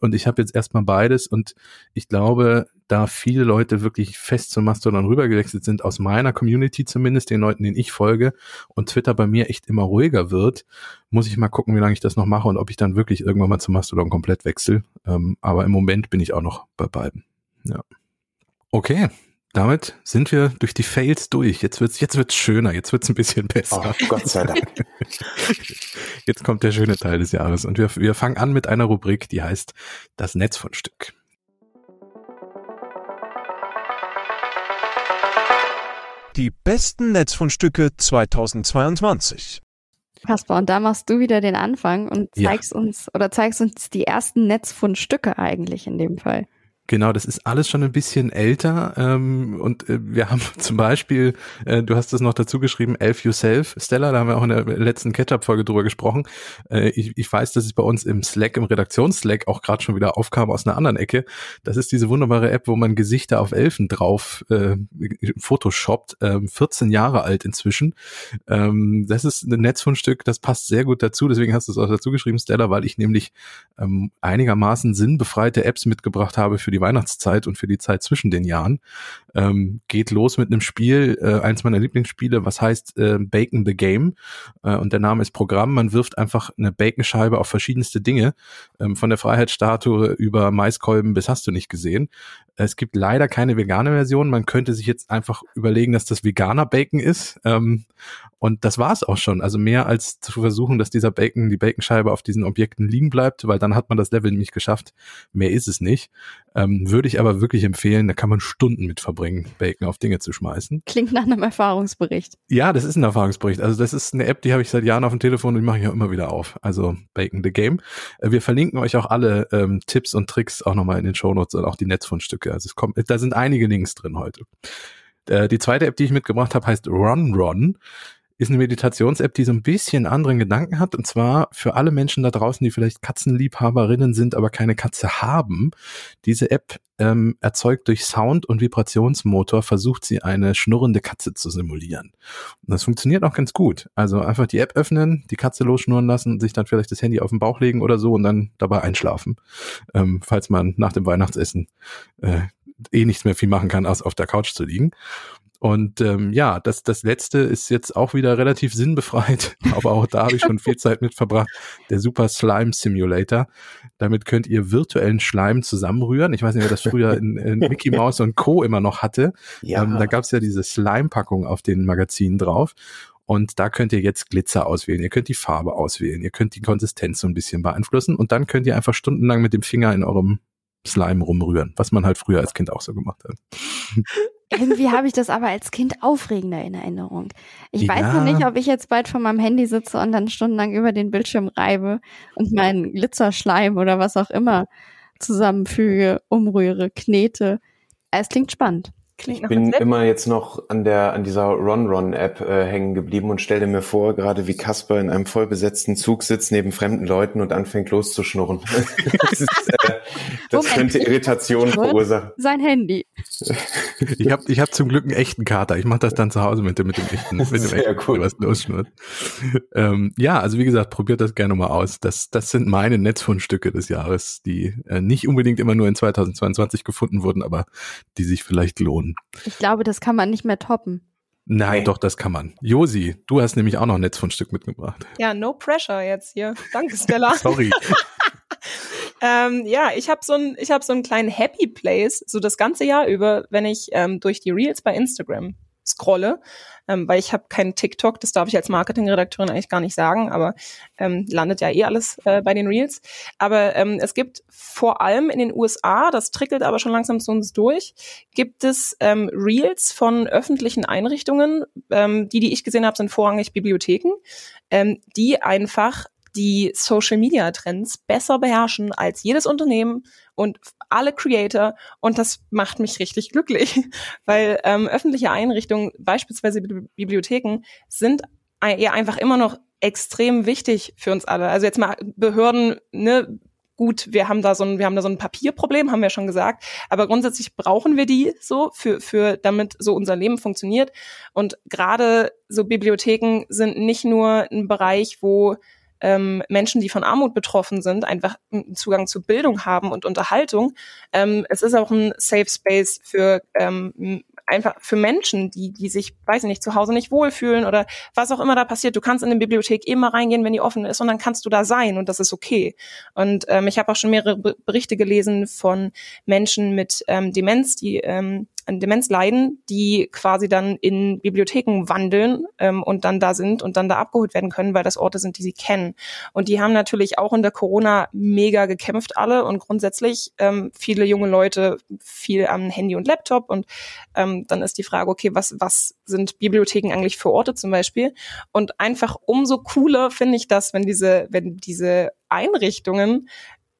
Und ich habe jetzt erstmal beides und ich glaube, da viele Leute wirklich fest zum Mastodon rübergewechselt sind, aus meiner Community zumindest, den Leuten, denen ich folge, und Twitter bei mir echt immer ruhiger wird, muss ich mal gucken, wie lange ich das noch mache und ob ich dann wirklich irgendwann mal zum Mastodon komplett wechsle. Ähm, aber im Moment bin ich auch noch bei beiden. Ja. Okay, damit sind wir durch die Fails durch. Jetzt wird's, jetzt wird's schöner, jetzt wird's ein bisschen besser. Oh, Gott sei Dank. Jetzt kommt der schöne Teil des Jahres und wir, wir fangen an mit einer Rubrik, die heißt das Netz von Stück. Die besten Netzfundstücke 2022. Kasper, und da machst du wieder den Anfang und zeigst ja. uns oder zeigst uns die ersten Netzfundstücke eigentlich in dem Fall. Genau, das ist alles schon ein bisschen älter ähm, und äh, wir haben zum Beispiel, äh, du hast es noch dazu geschrieben, Elf Yourself, Stella, da haben wir auch in der letzten Ketchup-Folge drüber gesprochen. Äh, ich, ich weiß, dass es bei uns im Slack, im Redaktions-Slack auch gerade schon wieder aufkam aus einer anderen Ecke. Das ist diese wunderbare App, wo man Gesichter auf Elfen drauf äh, photoshoppt, äh, 14 Jahre alt inzwischen. Ähm, das ist ein Netzfundstück, das passt sehr gut dazu, deswegen hast du es auch dazu geschrieben, Stella, weil ich nämlich ähm, einigermaßen sinnbefreite Apps mitgebracht habe für die Weihnachtszeit und für die Zeit zwischen den Jahren. Ähm, geht los mit einem Spiel, äh, eins meiner Lieblingsspiele, was heißt äh, Bacon the Game. Äh, und der Name ist Programm. Man wirft einfach eine Baconscheibe auf verschiedenste Dinge, ähm, von der Freiheitsstatue über Maiskolben bis hast du nicht gesehen. Es gibt leider keine vegane Version. Man könnte sich jetzt einfach überlegen, dass das veganer Bacon ist. Ähm, und das war es auch schon. Also mehr als zu versuchen, dass dieser Bacon, die Baconscheibe auf diesen Objekten liegen bleibt, weil dann hat man das Level nicht geschafft. Mehr ist es nicht. Ähm, würde ich aber wirklich empfehlen, da kann man Stunden mit verbringen, Bacon auf Dinge zu schmeißen. Klingt nach einem Erfahrungsbericht. Ja, das ist ein Erfahrungsbericht. Also das ist eine App, die habe ich seit Jahren auf dem Telefon und die mache ich auch immer wieder auf. Also Bacon the Game. Äh, wir verlinken euch auch alle ähm, Tipps und Tricks auch nochmal in den Shownotes und auch die Netzfundstücke. Also es kommt, da sind einige Links drin heute. Äh, die zweite App, die ich mitgebracht habe, heißt Run Run ist eine Meditations-App, die so ein bisschen anderen Gedanken hat. Und zwar für alle Menschen da draußen, die vielleicht Katzenliebhaberinnen sind, aber keine Katze haben. Diese App ähm, erzeugt durch Sound und Vibrationsmotor, versucht sie eine schnurrende Katze zu simulieren. Und das funktioniert auch ganz gut. Also einfach die App öffnen, die Katze losschnurren lassen, sich dann vielleicht das Handy auf den Bauch legen oder so und dann dabei einschlafen. Ähm, falls man nach dem Weihnachtsessen äh, eh nichts mehr viel machen kann, als auf der Couch zu liegen. Und ähm, ja, das, das letzte ist jetzt auch wieder relativ sinnbefreit, aber auch da habe ich schon viel Zeit mit verbracht. Der Super Slime Simulator. Damit könnt ihr virtuellen Schleim zusammenrühren. Ich weiß nicht, wer das früher in, in Mickey Mouse und Co. immer noch hatte. Ja. Ähm, da gab es ja diese Slime-Packung auf den Magazinen drauf. Und da könnt ihr jetzt Glitzer auswählen. Ihr könnt die Farbe auswählen. Ihr könnt die Konsistenz so ein bisschen beeinflussen. Und dann könnt ihr einfach stundenlang mit dem Finger in eurem Slime rumrühren, was man halt früher als Kind auch so gemacht hat. Irgendwie habe ich das aber als Kind aufregender in Erinnerung. Ich ja. weiß noch nicht, ob ich jetzt bald vor meinem Handy sitze und dann stundenlang über den Bildschirm reibe und meinen Glitzerschleim oder was auch immer zusammenfüge, umrühre, knete. Es klingt spannend. Klingt Ich bin immer jetzt noch an der an dieser Ron-Ron-App äh, hängen geblieben und stelle mir vor, gerade wie Kasper in einem vollbesetzten Zug sitzt neben fremden Leuten und anfängt loszuschnurren. das ist, äh, das Moment, könnte ich- Irritationen verursachen. Sein Handy. Ich habe ich hab zum Glück einen echten Kater. Ich mache das dann zu Hause mit dem, mit dem echten, mit dem Sehr echten gut. was losschnurrt. Ähm, ja, also wie gesagt, probiert das gerne mal aus. Das, das sind meine Netzfundstücke des Jahres, die äh, nicht unbedingt immer nur in 2022 gefunden wurden, aber die sich vielleicht lohnen. Ich glaube, das kann man nicht mehr toppen. Nein, Nee. doch, das kann man. Josi, du hast nämlich auch noch ein Netzfundstück mitgebracht. Ja, no pressure jetzt hier. Danke, Stella. Sorry. ähm, ja, ich habe so ein, ich habe so einen kleinen Happy Place, so das ganze Jahr über, wenn ich ähm, durch die Reels bei Instagram scrolle, ähm, weil ich habe keinen TikTok, das darf ich als Marketingredakteurin eigentlich gar nicht sagen, aber ähm, landet ja eh alles äh, bei den Reels. Aber ähm, es gibt vor allem in den USA, das trickelt aber schon langsam zu uns durch, gibt es ähm, Reels von öffentlichen Einrichtungen. Ähm, die, die ich gesehen habe, sind vorrangig Bibliotheken, ähm, die einfach die Social Media Trends besser beherrschen als jedes Unternehmen und alle Creator und das macht mich richtig glücklich, weil ähm, öffentliche Einrichtungen, beispielsweise Bibli- Bibliotheken, sind ja einfach immer noch extrem wichtig für uns alle. Also jetzt mal Behörden, ne, gut, wir haben da so ein, wir haben da so ein Papierproblem, haben wir schon gesagt, aber grundsätzlich brauchen wir die so für, für, damit so unser Leben funktioniert. Und gerade so Bibliotheken sind nicht nur ein Bereich, wo ähm, Menschen, die von Armut betroffen sind, einfach einen Zugang zu Bildung haben und Unterhaltung. Ähm, es ist auch ein Safe Space für ähm, einfach für Menschen, die, die sich, weiß ich nicht, zu Hause nicht wohlfühlen oder was auch immer da passiert. Du kannst in eine Bibliothek immer reingehen, wenn die offen ist und dann kannst du da sein und das ist okay. Und ähm, ich habe auch schon mehrere Be- Berichte gelesen von Menschen mit ähm, Demenz, die ähm, an Demenz leiden, die quasi dann in Bibliotheken wandeln ähm, und dann da sind und dann da abgeholt werden können, weil das Orte sind, die sie kennen. Und die haben natürlich auch in der Corona mega gekämpft alle und grundsätzlich ähm, viele junge Leute viel am Handy und Laptop und ähm, dann ist die Frage, okay, was, was sind Bibliotheken eigentlich für Orte zum Beispiel? Und einfach umso cooler finde ich das, wenn diese, wenn diese Einrichtungen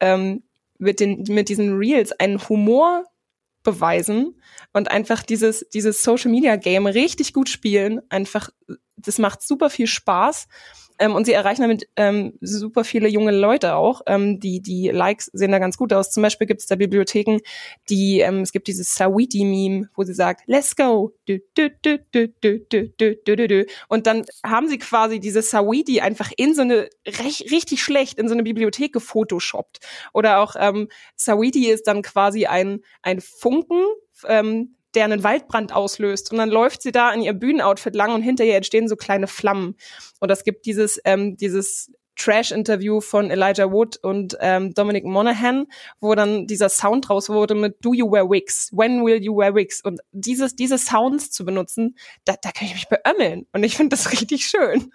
ähm, mit den, mit diesen Reels einen Humor beweisen und einfach dieses, dieses Social Media Game richtig gut spielen. Einfach, das macht super viel Spaß. Ähm, und sie erreichen damit ähm, super viele junge Leute auch. Ähm, die, die Likes sehen da ganz gut aus. Zum Beispiel gibt es da Bibliotheken, die, ähm, es gibt dieses Sawiti-Meme, wo sie sagt, let's go. Du, du, du, du, du, du, du, du, du. Und dann haben sie quasi diese Sawiti einfach in so eine, recht, richtig schlecht in so eine Bibliothek gefotoshoppt. Oder auch ähm, Sawiti ist dann quasi ein, ein Funken, ähm, der einen Waldbrand auslöst. Und dann läuft sie da in ihr Bühnenoutfit lang und hinter ihr entstehen so kleine Flammen. Und es gibt dieses, ähm, dieses Trash-Interview von Elijah Wood und ähm, Dominic Monaghan, wo dann dieser Sound raus wurde mit Do you wear wigs? When will you wear wigs? Und dieses, diese Sounds zu benutzen, da, da kann ich mich beömmeln. Und ich finde das richtig schön.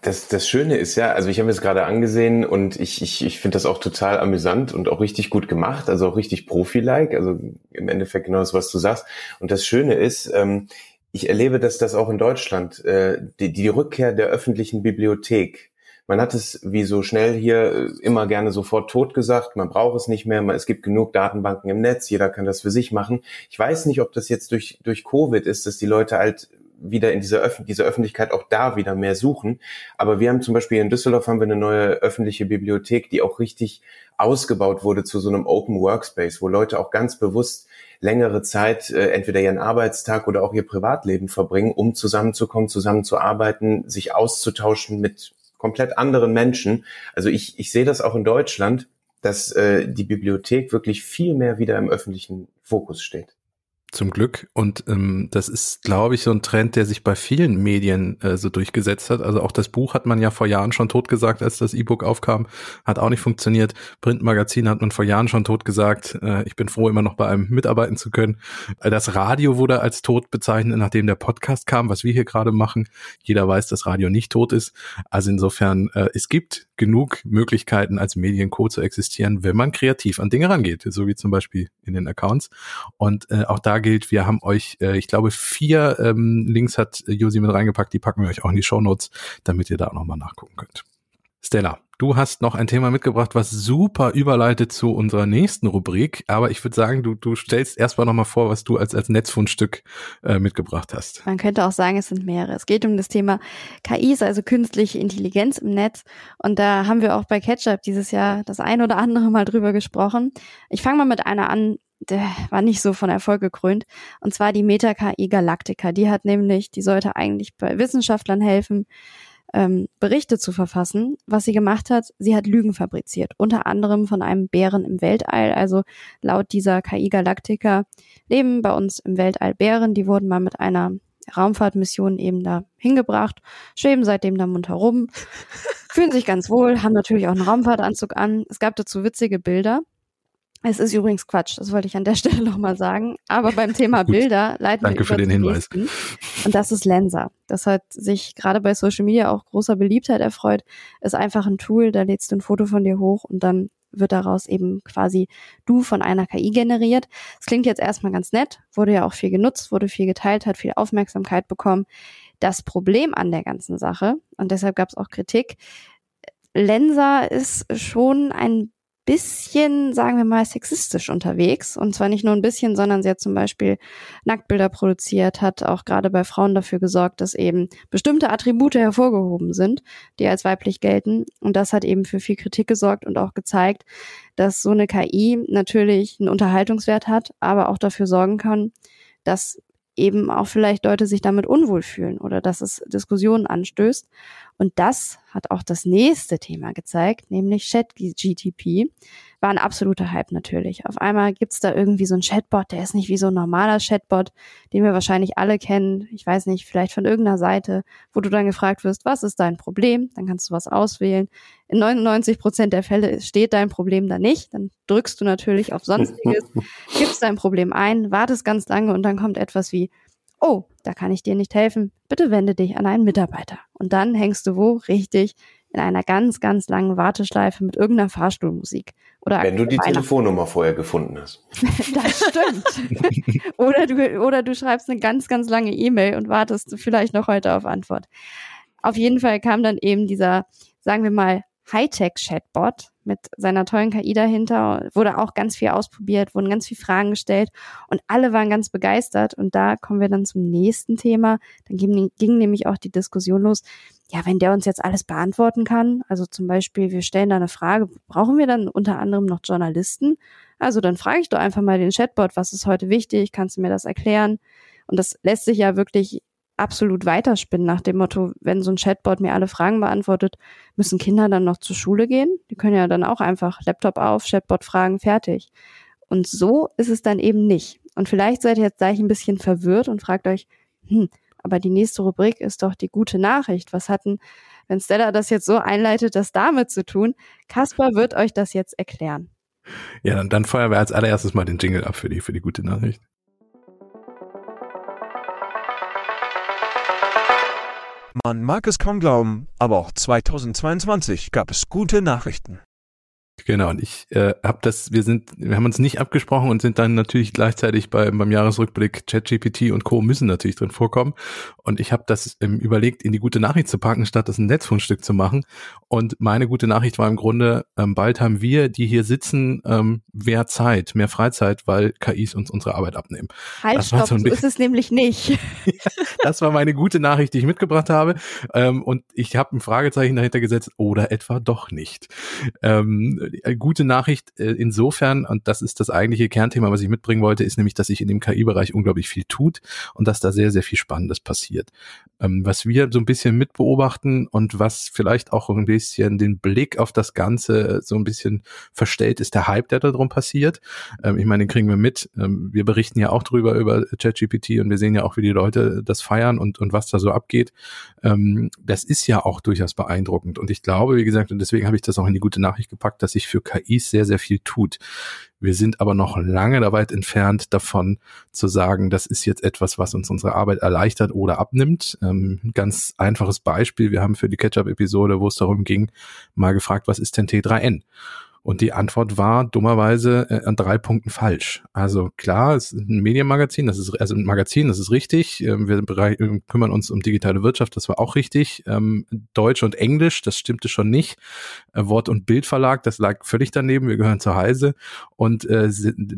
Das, das Schöne ist ja, also ich habe es gerade angesehen und ich, ich, ich finde das auch total amüsant und auch richtig gut gemacht, also auch richtig Profi-like, also im Endeffekt genau das, was du sagst. Und das Schöne ist, ähm, ich erlebe, dass das auch in Deutschland, äh, die, die Rückkehr der öffentlichen Bibliothek, man hat es wie so schnell hier äh, immer gerne sofort tot gesagt, man braucht es nicht mehr, es gibt genug Datenbanken im Netz, jeder kann das für sich machen. Ich weiß nicht, ob das jetzt durch, durch Covid ist, dass die Leute halt wieder in dieser Öff diese Öffentlichkeit auch da wieder mehr suchen. Aber wir haben zum Beispiel in Düsseldorf haben wir eine neue öffentliche Bibliothek, die auch richtig ausgebaut wurde zu so einem Open Workspace, wo Leute auch ganz bewusst längere Zeit äh, entweder ihren Arbeitstag oder auch ihr Privatleben verbringen, um zusammenzukommen, zusammenzuarbeiten, sich auszutauschen mit komplett anderen Menschen. Also ich, ich sehe das auch in Deutschland, dass äh, die Bibliothek wirklich viel mehr wieder im öffentlichen Fokus steht. Zum Glück. Und ähm, das ist, glaube ich, so ein Trend, der sich bei vielen Medien äh, so durchgesetzt hat. Also auch das Buch hat man ja vor Jahren schon totgesagt, als das E-Book aufkam. Hat auch nicht funktioniert. Printmagazin hat man vor Jahren schon totgesagt. Äh, ich bin froh, immer noch bei einem mitarbeiten zu können. Äh, Das Radio wurde als tot bezeichnet, nachdem der Podcast kam, was wir hier gerade machen. Jeder weiß, dass Radio nicht tot ist. Also insofern, äh, es gibt genug Möglichkeiten, als Medienco zu existieren, wenn man kreativ an Dinge rangeht, so wie zum Beispiel in den Accounts. Und äh, auch da gilt, wir haben euch, äh, ich glaube, vier ähm, Links hat Josi mit reingepackt, die packen wir euch auch in die Show damit ihr da auch nochmal nachgucken könnt. Stella, du hast noch ein Thema mitgebracht, was super überleitet zu unserer nächsten Rubrik. Aber ich würde sagen, du, du stellst erstmal nochmal vor, was du als, als Netzfundstück äh, mitgebracht hast. Man könnte auch sagen, es sind mehrere. Es geht um das Thema KIs, also künstliche Intelligenz im Netz. Und da haben wir auch bei Ketchup dieses Jahr das ein oder andere Mal drüber gesprochen. Ich fange mal mit einer an, der war nicht so von Erfolg gekrönt. Und zwar die Meta-KI Galactica. Die hat nämlich, die sollte eigentlich bei Wissenschaftlern helfen, ähm, Berichte zu verfassen. Was sie gemacht hat, sie hat Lügen fabriziert, unter anderem von einem Bären im Weltall. Also laut dieser KI Galactica leben bei uns im Weltall Bären. Die wurden mal mit einer Raumfahrtmission eben da hingebracht, schweben seitdem da munter rum, fühlen sich ganz wohl, haben natürlich auch einen Raumfahrtanzug an. Es gab dazu witzige Bilder. Es ist übrigens Quatsch, das wollte ich an der Stelle nochmal sagen. Aber beim Thema Bilder leiten Danke wir für den Hinweis. Nächsten. Und das ist Lensa. Das hat sich gerade bei Social Media auch großer Beliebtheit erfreut. Ist einfach ein Tool, da lädst du ein Foto von dir hoch und dann wird daraus eben quasi du von einer KI generiert. Das klingt jetzt erstmal ganz nett, wurde ja auch viel genutzt, wurde viel geteilt, hat viel Aufmerksamkeit bekommen. Das Problem an der ganzen Sache, und deshalb gab es auch Kritik, Lensa ist schon ein bisschen, sagen wir mal, sexistisch unterwegs. Und zwar nicht nur ein bisschen, sondern sie hat zum Beispiel Nacktbilder produziert, hat auch gerade bei Frauen dafür gesorgt, dass eben bestimmte Attribute hervorgehoben sind, die als weiblich gelten. Und das hat eben für viel Kritik gesorgt und auch gezeigt, dass so eine KI natürlich einen Unterhaltungswert hat, aber auch dafür sorgen kann, dass eben auch vielleicht Leute sich damit unwohl fühlen oder dass es Diskussionen anstößt. Und das hat auch das nächste Thema gezeigt, nämlich ChatGTP. War ein absoluter Hype natürlich. Auf einmal gibt's da irgendwie so einen Chatbot, der ist nicht wie so ein normaler Chatbot, den wir wahrscheinlich alle kennen. Ich weiß nicht, vielleicht von irgendeiner Seite, wo du dann gefragt wirst, was ist dein Problem? Dann kannst du was auswählen. In 99 Prozent der Fälle steht dein Problem da nicht. Dann drückst du natürlich auf Sonstiges, gibst dein Problem ein, wartest ganz lange und dann kommt etwas wie, oh, da kann ich dir nicht helfen, bitte wende dich an einen Mitarbeiter. Und dann hängst du wo? Richtig in einer ganz, ganz langen Warteschleife mit irgendeiner Fahrstuhlmusik. Oder Wenn du die Telefonnummer vorher gefunden hast. das stimmt. oder, du, oder du schreibst eine ganz, ganz lange E-Mail und wartest vielleicht noch heute auf Antwort. Auf jeden Fall kam dann eben dieser, sagen wir mal, Hightech-Chatbot mit seiner tollen KI dahinter, wurde auch ganz viel ausprobiert, wurden ganz viele Fragen gestellt und alle waren ganz begeistert. Und da kommen wir dann zum nächsten Thema. Dann ging, ging nämlich auch die Diskussion los. Ja, wenn der uns jetzt alles beantworten kann, also zum Beispiel, wir stellen da eine Frage, brauchen wir dann unter anderem noch Journalisten? Also dann frage ich doch einfach mal den Chatbot, was ist heute wichtig? Kannst du mir das erklären? Und das lässt sich ja wirklich absolut weiterspinnen nach dem Motto, wenn so ein Chatbot mir alle Fragen beantwortet, müssen Kinder dann noch zur Schule gehen? Die können ja dann auch einfach Laptop auf, Chatbot fragen, fertig. Und so ist es dann eben nicht. Und vielleicht seid ihr jetzt gleich ein bisschen verwirrt und fragt euch, hm, aber die nächste Rubrik ist doch die gute Nachricht. Was hatten, wenn Stella das jetzt so einleitet, das damit zu tun? Kaspar wird euch das jetzt erklären. Ja, dann, dann feuern wir als allererstes mal den Jingle ab für die, für die gute Nachricht. Man mag es kaum glauben, aber auch 2022 gab es gute Nachrichten. Genau, und ich äh, habe das, wir sind, wir haben uns nicht abgesprochen und sind dann natürlich gleichzeitig bei, beim Jahresrückblick ChatGPT und Co. müssen natürlich drin vorkommen. Und ich habe das ähm, überlegt, in die gute Nachricht zu packen, statt das ein Netzfundstück zu machen. Und meine gute Nachricht war im Grunde, ähm, bald haben wir, die hier sitzen, ähm, mehr Zeit, mehr Freizeit, weil KIs uns unsere Arbeit abnehmen. Halt, Das stopp, so so ist es nämlich nicht. Das war meine gute Nachricht, die ich mitgebracht habe. Ähm, und ich habe ein Fragezeichen dahinter gesetzt, oder etwa doch nicht. Ähm, äh, gute Nachricht äh, insofern, und das ist das eigentliche Kernthema, was ich mitbringen wollte, ist nämlich, dass sich in dem KI-Bereich unglaublich viel tut und dass da sehr, sehr viel Spannendes passiert. Ähm, was wir so ein bisschen mitbeobachten und was vielleicht auch ein bisschen den Blick auf das Ganze so ein bisschen verstellt, ist der Hype, der da drum passiert. Ähm, ich meine, den kriegen wir mit. Ähm, wir berichten ja auch drüber über ChatGPT und wir sehen ja auch, wie die Leute das feiern und, und was da so abgeht. Ähm, das ist ja auch durchaus beeindruckend. Und ich glaube, wie gesagt, und deswegen habe ich das auch in die gute Nachricht gepackt, dass sich für KIs sehr, sehr viel tut. Wir sind aber noch lange da weit entfernt davon zu sagen, das ist jetzt etwas, was uns unsere Arbeit erleichtert oder abnimmt. Ähm, ganz einfaches Beispiel. Wir haben für die Ketchup-Episode, wo es darum ging, mal gefragt, was ist denn T3N? Und die Antwort war dummerweise äh, an drei Punkten falsch. Also klar, es ist ein Medienmagazin, das ist also ein Magazin, das ist richtig. Ähm, wir äh, kümmern uns um digitale Wirtschaft, das war auch richtig. Ähm, Deutsch und Englisch, das stimmte schon nicht. Äh, Wort- und Bildverlag, das lag völlig daneben. Wir gehören zur Heise. Und äh,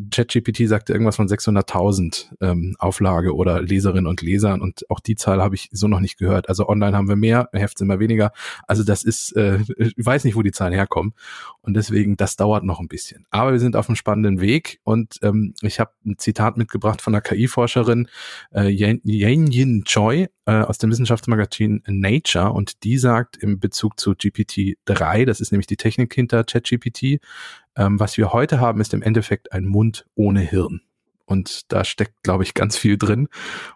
ChatGPT sagte irgendwas von 600.000 ähm, Auflage oder Leserinnen und Lesern. Und auch die Zahl habe ich so noch nicht gehört. Also online haben wir mehr, Heft sind wir weniger. Also das ist, äh, ich weiß nicht, wo die Zahlen herkommen. Und deswegen das dauert noch ein bisschen. Aber wir sind auf einem spannenden Weg und ähm, ich habe ein Zitat mitgebracht von einer KI-Forscherin äh, Yin Choi äh, aus dem Wissenschaftsmagazin Nature und die sagt im Bezug zu GPT-3, das ist nämlich die Technik hinter ChatGPT, ähm, was wir heute haben, ist im Endeffekt ein Mund ohne Hirn. Und da steckt, glaube ich, ganz viel drin.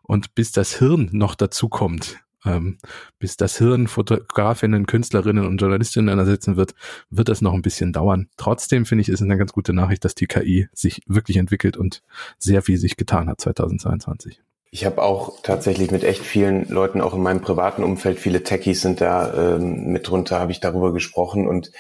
Und bis das Hirn noch dazu kommt, ähm, bis das Hirn Fotografinnen, Künstlerinnen und Journalistinnen ersetzen wird, wird das noch ein bisschen dauern. Trotzdem finde ich, ist es eine ganz gute Nachricht, dass die KI sich wirklich entwickelt und sehr viel sich getan hat 2022. Ich habe auch tatsächlich mit echt vielen Leuten, auch in meinem privaten Umfeld, viele Techies sind da ähm, mit drunter, habe ich darüber gesprochen und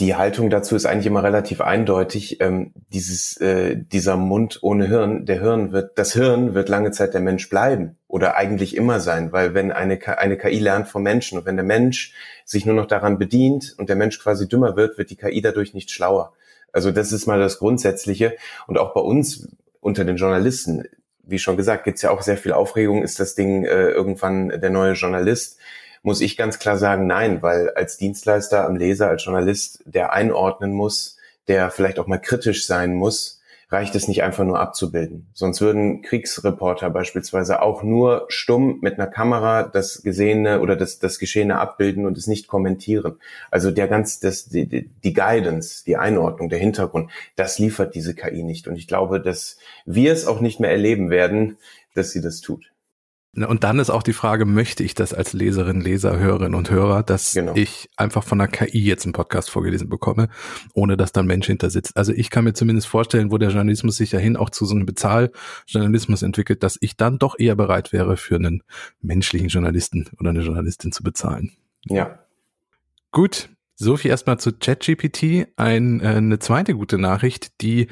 die Haltung dazu ist eigentlich immer relativ eindeutig. Ähm, dieses, äh, dieser Mund ohne Hirn, der Hirn wird, das Hirn wird lange Zeit der Mensch bleiben oder eigentlich immer sein, weil wenn eine, eine KI lernt vom Menschen und wenn der Mensch sich nur noch daran bedient und der Mensch quasi dümmer wird, wird die KI dadurch nicht schlauer. Also das ist mal das Grundsätzliche. Und auch bei uns unter den Journalisten, wie schon gesagt, gibt's ja auch sehr viel Aufregung. Ist das Ding äh, irgendwann der neue Journalist? Muss ich ganz klar sagen, nein, weil als Dienstleister am Leser, als Journalist, der einordnen muss, der vielleicht auch mal kritisch sein muss, reicht es nicht einfach nur abzubilden. Sonst würden Kriegsreporter beispielsweise auch nur stumm mit einer Kamera das Gesehene oder das, das Geschehene abbilden und es nicht kommentieren. Also der ganz, das, die, die Guidance, die Einordnung, der Hintergrund, das liefert diese KI nicht. Und ich glaube, dass wir es auch nicht mehr erleben werden, dass sie das tut. Ne, und dann ist auch die Frage, möchte ich das als Leserin, Leser, Hörerin und Hörer, dass genau. ich einfach von der KI jetzt einen Podcast vorgelesen bekomme, ohne dass dann Mensch hinter sitzt. Also ich kann mir zumindest vorstellen, wo der Journalismus sich ja hin auch zu so einem Bezahljournalismus entwickelt, dass ich dann doch eher bereit wäre, für einen menschlichen Journalisten oder eine Journalistin zu bezahlen. Ja. Gut, so viel erstmal zu ChatGPT. Ein, äh, eine zweite gute Nachricht, die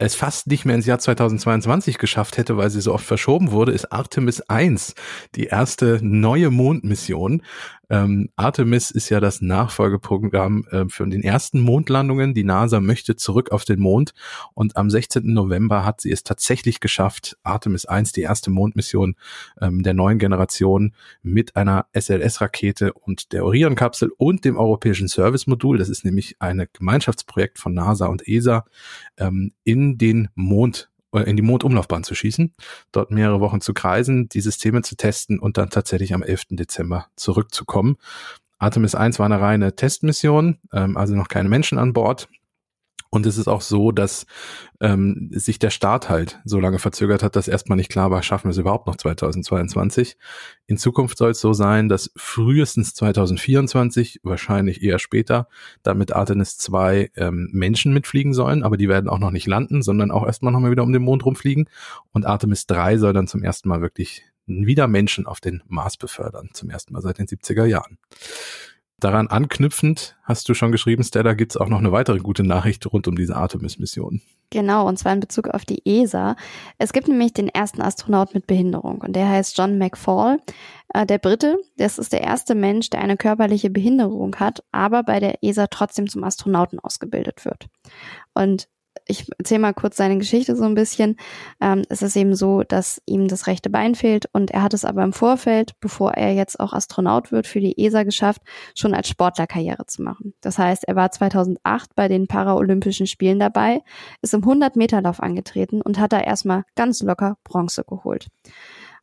es fast nicht mehr ins Jahr 2022 geschafft hätte, weil sie so oft verschoben wurde, ist Artemis 1, die erste neue Mondmission. Ähm, Artemis ist ja das Nachfolgeprogramm äh, für den ersten Mondlandungen. Die NASA möchte zurück auf den Mond und am 16. November hat sie es tatsächlich geschafft, Artemis 1, die erste Mondmission ähm, der neuen Generation mit einer SLS-Rakete und der Orion-Kapsel und dem Europäischen Service-Modul, das ist nämlich ein Gemeinschaftsprojekt von NASA und ESA, ähm, in den Mond in die Mondumlaufbahn zu schießen, dort mehrere Wochen zu kreisen, die Systeme zu testen und dann tatsächlich am 11. Dezember zurückzukommen. Artemis 1 war eine reine Testmission, ähm, also noch keine Menschen an Bord. Und es ist auch so, dass ähm, sich der Start halt so lange verzögert hat, dass erstmal nicht klar war, schaffen wir es überhaupt noch 2022. In Zukunft soll es so sein, dass frühestens 2024, wahrscheinlich eher später, damit Artemis 2 ähm, Menschen mitfliegen sollen, aber die werden auch noch nicht landen, sondern auch erstmal nochmal wieder um den Mond rumfliegen. Und Artemis 3 soll dann zum ersten Mal wirklich wieder Menschen auf den Mars befördern, zum ersten Mal seit den 70er Jahren. Daran anknüpfend hast du schon geschrieben, Stella, gibt es auch noch eine weitere gute Nachricht rund um diese Artemis-Mission. Genau, und zwar in Bezug auf die ESA. Es gibt nämlich den ersten Astronaut mit Behinderung und der heißt John McFall. Äh, der Brite, das ist der erste Mensch, der eine körperliche Behinderung hat, aber bei der ESA trotzdem zum Astronauten ausgebildet wird. Und ich erzähle mal kurz seine Geschichte so ein bisschen. Ähm, es ist eben so, dass ihm das rechte Bein fehlt und er hat es aber im Vorfeld, bevor er jetzt auch Astronaut wird, für die ESA geschafft, schon als Sportlerkarriere zu machen. Das heißt, er war 2008 bei den Paralympischen Spielen dabei, ist im 100-Meter-Lauf angetreten und hat da erstmal ganz locker Bronze geholt.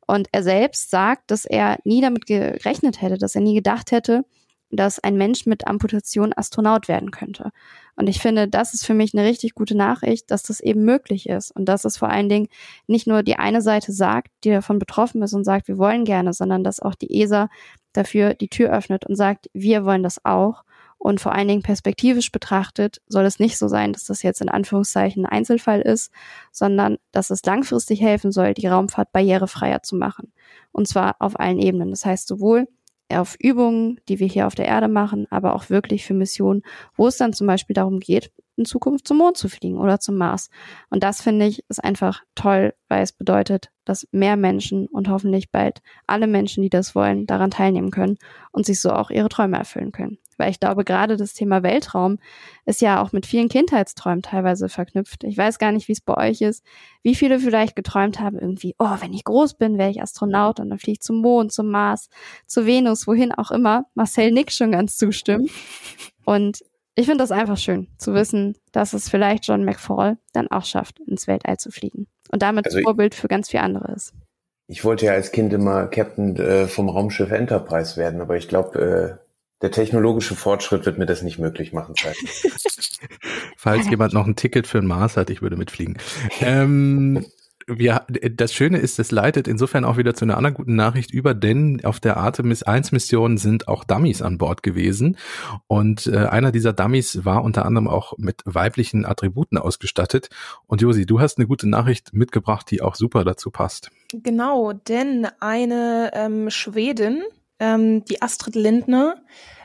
Und er selbst sagt, dass er nie damit gerechnet hätte, dass er nie gedacht hätte, dass ein Mensch mit Amputation Astronaut werden könnte. Und ich finde, das ist für mich eine richtig gute Nachricht, dass das eben möglich ist und dass es vor allen Dingen nicht nur die eine Seite sagt, die davon betroffen ist und sagt, wir wollen gerne, sondern dass auch die ESA dafür die Tür öffnet und sagt, wir wollen das auch. Und vor allen Dingen perspektivisch betrachtet soll es nicht so sein, dass das jetzt in Anführungszeichen ein Einzelfall ist, sondern dass es langfristig helfen soll, die Raumfahrt barrierefreier zu machen. Und zwar auf allen Ebenen. Das heißt sowohl auf Übungen, die wir hier auf der Erde machen, aber auch wirklich für Missionen, wo es dann zum Beispiel darum geht, in Zukunft zum Mond zu fliegen oder zum Mars. Und das finde ich ist einfach toll, weil es bedeutet, dass mehr Menschen und hoffentlich bald alle Menschen, die das wollen, daran teilnehmen können und sich so auch ihre Träume erfüllen können. Weil ich glaube, gerade das Thema Weltraum ist ja auch mit vielen Kindheitsträumen teilweise verknüpft. Ich weiß gar nicht, wie es bei euch ist, wie viele vielleicht geträumt haben, irgendwie, oh, wenn ich groß bin, wäre ich Astronaut und dann fliege ich zum Mond, zum Mars, zu Venus, wohin auch immer. Marcel Nick schon ganz zustimmen. Und ich finde das einfach schön zu wissen, dass es vielleicht John McFall dann auch schafft, ins Weltall zu fliegen und damit also Vorbild für ganz viel andere ist. Ich wollte ja als Kind immer Captain äh, vom Raumschiff Enterprise werden, aber ich glaube, äh, der technologische Fortschritt wird mir das nicht möglich machen. Falls jemand noch ein Ticket für den Mars hat, ich würde mitfliegen. Ähm, wir, das Schöne ist, es leitet insofern auch wieder zu einer anderen guten Nachricht über, denn auf der Artemis 1 Mission sind auch Dummies an Bord gewesen. Und äh, einer dieser Dummies war unter anderem auch mit weiblichen Attributen ausgestattet. Und Josi, du hast eine gute Nachricht mitgebracht, die auch super dazu passt. Genau, denn eine ähm, Schwedin, ähm, die Astrid Lindner,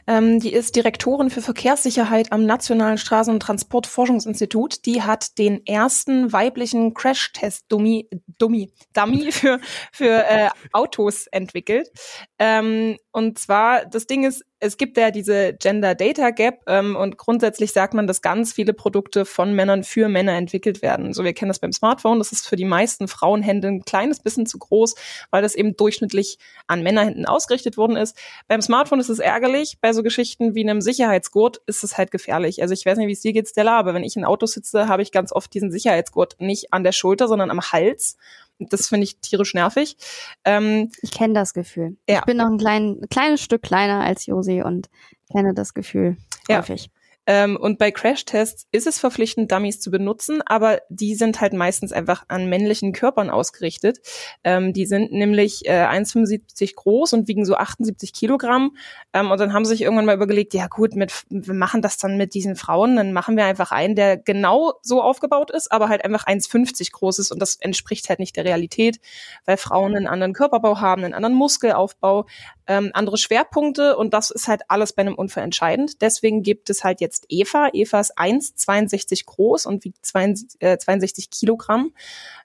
ähm, die ist Direktorin für Verkehrssicherheit am Nationalen Straßen- und Transportforschungsinstitut. Die hat den ersten weiblichen Crash-Test-Dummy Dummy, Dummy für, für äh, Autos entwickelt. Ähm, und zwar, das Ding ist, es gibt ja diese Gender Data Gap ähm, und grundsätzlich sagt man, dass ganz viele Produkte von Männern für Männer entwickelt werden. So, wir kennen das beim Smartphone, das ist für die meisten Frauenhände ein kleines bisschen zu groß, weil das eben durchschnittlich an Männerhänden ausgerichtet worden ist. Beim Smartphone ist es ärgerlich, bei so Geschichten wie einem Sicherheitsgurt ist es halt gefährlich. Also ich weiß nicht, wie es dir geht, Stella, aber wenn ich in Auto sitze, habe ich ganz oft diesen Sicherheitsgurt nicht an der Schulter, sondern am Hals. Das finde ich tierisch nervig. Ähm, ich kenne das Gefühl. Ja. Ich bin noch ein klein, kleines Stück kleiner als Josi und kenne das Gefühl ja. häufig. Ähm, und bei Crash-Tests ist es verpflichtend, Dummies zu benutzen, aber die sind halt meistens einfach an männlichen Körpern ausgerichtet. Ähm, die sind nämlich äh, 1,75 groß und wiegen so 78 Kilogramm. Ähm, und dann haben sie sich irgendwann mal überlegt, ja gut, mit, wir machen das dann mit diesen Frauen, dann machen wir einfach einen, der genau so aufgebaut ist, aber halt einfach 1,50 groß ist und das entspricht halt nicht der Realität, weil Frauen einen anderen Körperbau haben, einen anderen Muskelaufbau, ähm, andere Schwerpunkte und das ist halt alles bei einem Unfall entscheidend. Deswegen gibt es halt jetzt Eva. Eva ist 1,62 groß und wiegt 62, äh, 62 Kilogramm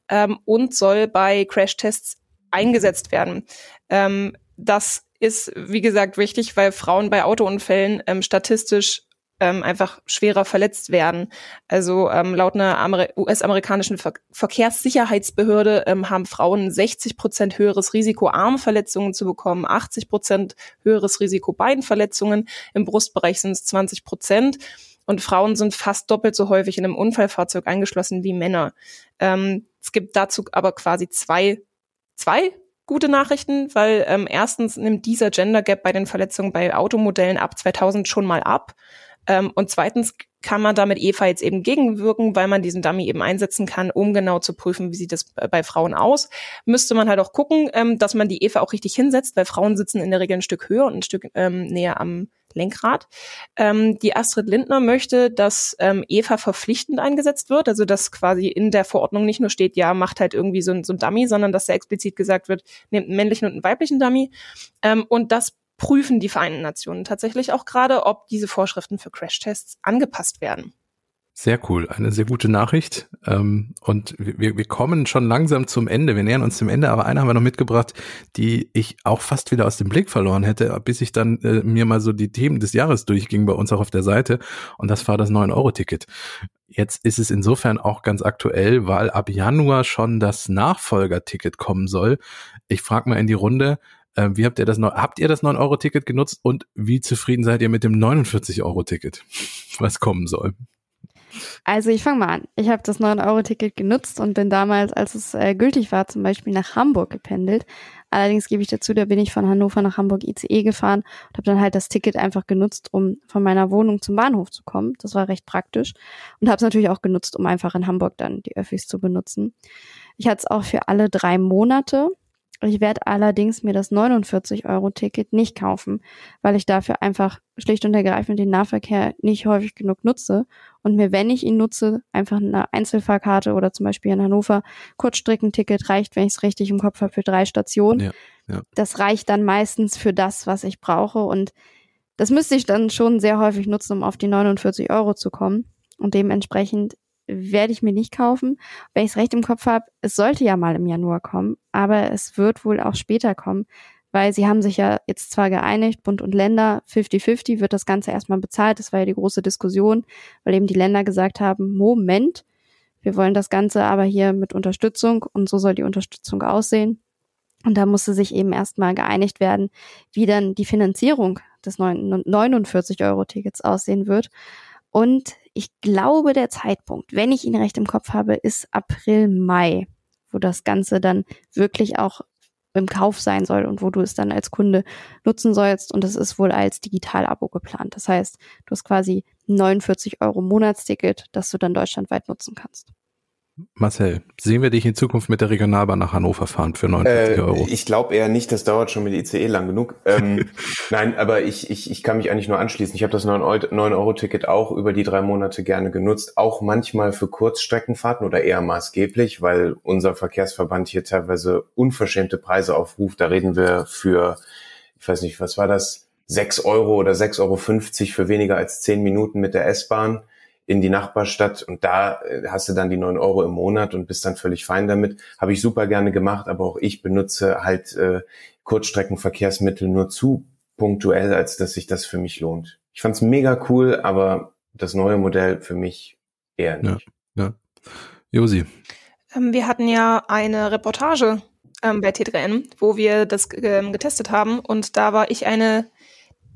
ähm, und soll bei Crashtests eingesetzt werden. Ähm, das ist, wie gesagt, wichtig, weil Frauen bei Autounfällen ähm, statistisch ähm, einfach schwerer verletzt werden. Also ähm, laut einer US-amerikanischen Ver Verkehrssicherheitsbehörde ähm, haben Frauen 60 Prozent höheres Risiko, Armverletzungen zu bekommen, 80 Prozent höheres Risiko, Beinverletzungen. Im Brustbereich sind es 20 Prozent. Und Frauen sind fast doppelt so häufig in einem Unfallfahrzeug eingeschlossen wie Männer. Ähm, es gibt dazu aber quasi zwei, zwei gute Nachrichten, weil ähm, erstens nimmt dieser Gender Gap bei den Verletzungen bei Automodellen ab 2000 schon mal ab. Ähm, und zweitens kann man damit Eva jetzt eben gegenwirken, weil man diesen Dummy eben einsetzen kann, um genau zu prüfen, wie sieht das bei Frauen aus. Müsste man halt auch gucken, ähm, dass man die Eva auch richtig hinsetzt, weil Frauen sitzen in der Regel ein Stück höher und ein Stück ähm, näher am Lenkrad. Ähm, die Astrid Lindner möchte, dass ähm, Eva verpflichtend eingesetzt wird, also dass quasi in der Verordnung nicht nur steht, ja, macht halt irgendwie so ein, so ein Dummy, sondern dass da explizit gesagt wird, nehmt einen männlichen und einen weiblichen Dummy. Ähm, und das prüfen die Vereinten Nationen tatsächlich auch gerade, ob diese Vorschriften für Crashtests angepasst werden. Sehr cool, eine sehr gute Nachricht. Ähm, und wir, wir kommen schon langsam zum Ende. Wir nähern uns dem Ende, aber eine haben wir noch mitgebracht, die ich auch fast wieder aus dem Blick verloren hätte, bis ich dann äh, mir mal so die Themen des Jahres durchging bei uns auch auf der Seite. Und das war das 9-Euro-Ticket. Jetzt ist es insofern auch ganz aktuell, weil ab Januar schon das Nachfolgerticket kommen soll. Ich frage mal in die Runde, wie habt ihr das, habt ihr das 9-Euro-Ticket genutzt und wie zufrieden seid ihr mit dem 49-Euro-Ticket, was kommen soll? Also ich fange mal an. Ich habe das 9-Euro-Ticket genutzt und bin damals, als es äh, gültig war, zum Beispiel nach Hamburg gependelt. Allerdings gebe ich dazu, da bin ich von Hannover nach Hamburg ICE gefahren und habe dann halt das Ticket einfach genutzt, um von meiner Wohnung zum Bahnhof zu kommen. Das war recht praktisch und habe es natürlich auch genutzt, um einfach in Hamburg dann die Öffis zu benutzen. Ich hatte es auch für alle drei Monate ich werde allerdings mir das 49-Euro-Ticket nicht kaufen, weil ich dafür einfach schlicht und ergreifend den Nahverkehr nicht häufig genug nutze und mir, wenn ich ihn nutze, einfach eine Einzelfahrkarte oder zum Beispiel in Hannover Kurzstreckenticket reicht, wenn ich es richtig im Kopf habe, für drei Stationen. Ja, ja. Das reicht dann meistens für das, was ich brauche und das müsste ich dann schon sehr häufig nutzen, um auf die 49 Euro zu kommen. Und dementsprechend werde ich mir nicht kaufen. Wenn ich es recht im Kopf habe, es sollte ja mal im Januar kommen, aber es wird wohl auch später kommen, weil sie haben sich ja jetzt zwar geeinigt, Bund und Länder, 50-50 wird das Ganze erstmal bezahlt. Das war ja die große Diskussion, weil eben die Länder gesagt haben, Moment, wir wollen das Ganze aber hier mit Unterstützung und so soll die Unterstützung aussehen. Und da musste sich eben erstmal geeinigt werden, wie dann die Finanzierung des 49-Euro-Tickets aussehen wird. Und ich glaube, der Zeitpunkt, wenn ich ihn recht im Kopf habe, ist April, Mai, wo das Ganze dann wirklich auch im Kauf sein soll und wo du es dann als Kunde nutzen sollst. Und das ist wohl als Digital-Abo geplant. Das heißt, du hast quasi 49 Euro Monatsticket, das du dann deutschlandweit nutzen kannst. Marcel, sehen wir dich in Zukunft mit der Regionalbahn nach Hannover fahren für 49 äh, Euro? Ich glaube eher nicht, das dauert schon mit ICE lang genug. Ähm, nein, aber ich, ich, ich kann mich eigentlich nur anschließen. Ich habe das 9-Euro-Ticket auch über die drei Monate gerne genutzt, auch manchmal für Kurzstreckenfahrten oder eher maßgeblich, weil unser Verkehrsverband hier teilweise unverschämte Preise aufruft. Da reden wir für, ich weiß nicht, was war das, 6 Euro oder 6,50 Euro für weniger als 10 Minuten mit der S-Bahn in die Nachbarstadt und da äh, hast du dann die neun Euro im Monat und bist dann völlig fein damit. Habe ich super gerne gemacht, aber auch ich benutze halt äh, Kurzstreckenverkehrsmittel nur zu punktuell, als dass sich das für mich lohnt. Ich fand's mega cool, aber das neue Modell für mich eher nicht. Ja, ja. Josi. Ähm, wir hatten ja eine Reportage ähm, bei T3N, wo wir das ähm, getestet haben und da war ich eine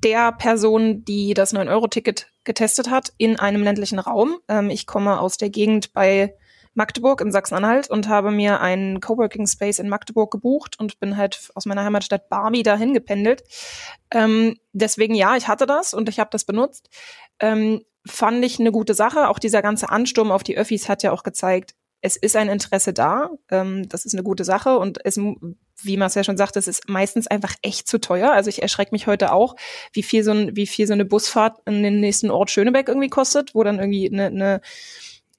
der Person, die das 9-Euro-Ticket getestet hat in einem ländlichen Raum. Ähm, ich komme aus der Gegend bei Magdeburg in Sachsen-Anhalt und habe mir einen Coworking Space in Magdeburg gebucht und bin halt aus meiner Heimatstadt Barmi dahin gependelt. Ähm, deswegen ja, ich hatte das und ich habe das benutzt. Ähm, fand ich eine gute Sache. Auch dieser ganze Ansturm auf die Öffis hat ja auch gezeigt, es ist ein Interesse da. Ähm, das ist eine gute Sache und es, wie Marcel schon sagte, es ist meistens einfach echt zu teuer. Also ich erschrecke mich heute auch, wie viel so ein, wie viel so eine Busfahrt in den nächsten Ort Schönebeck irgendwie kostet, wo dann irgendwie eine, eine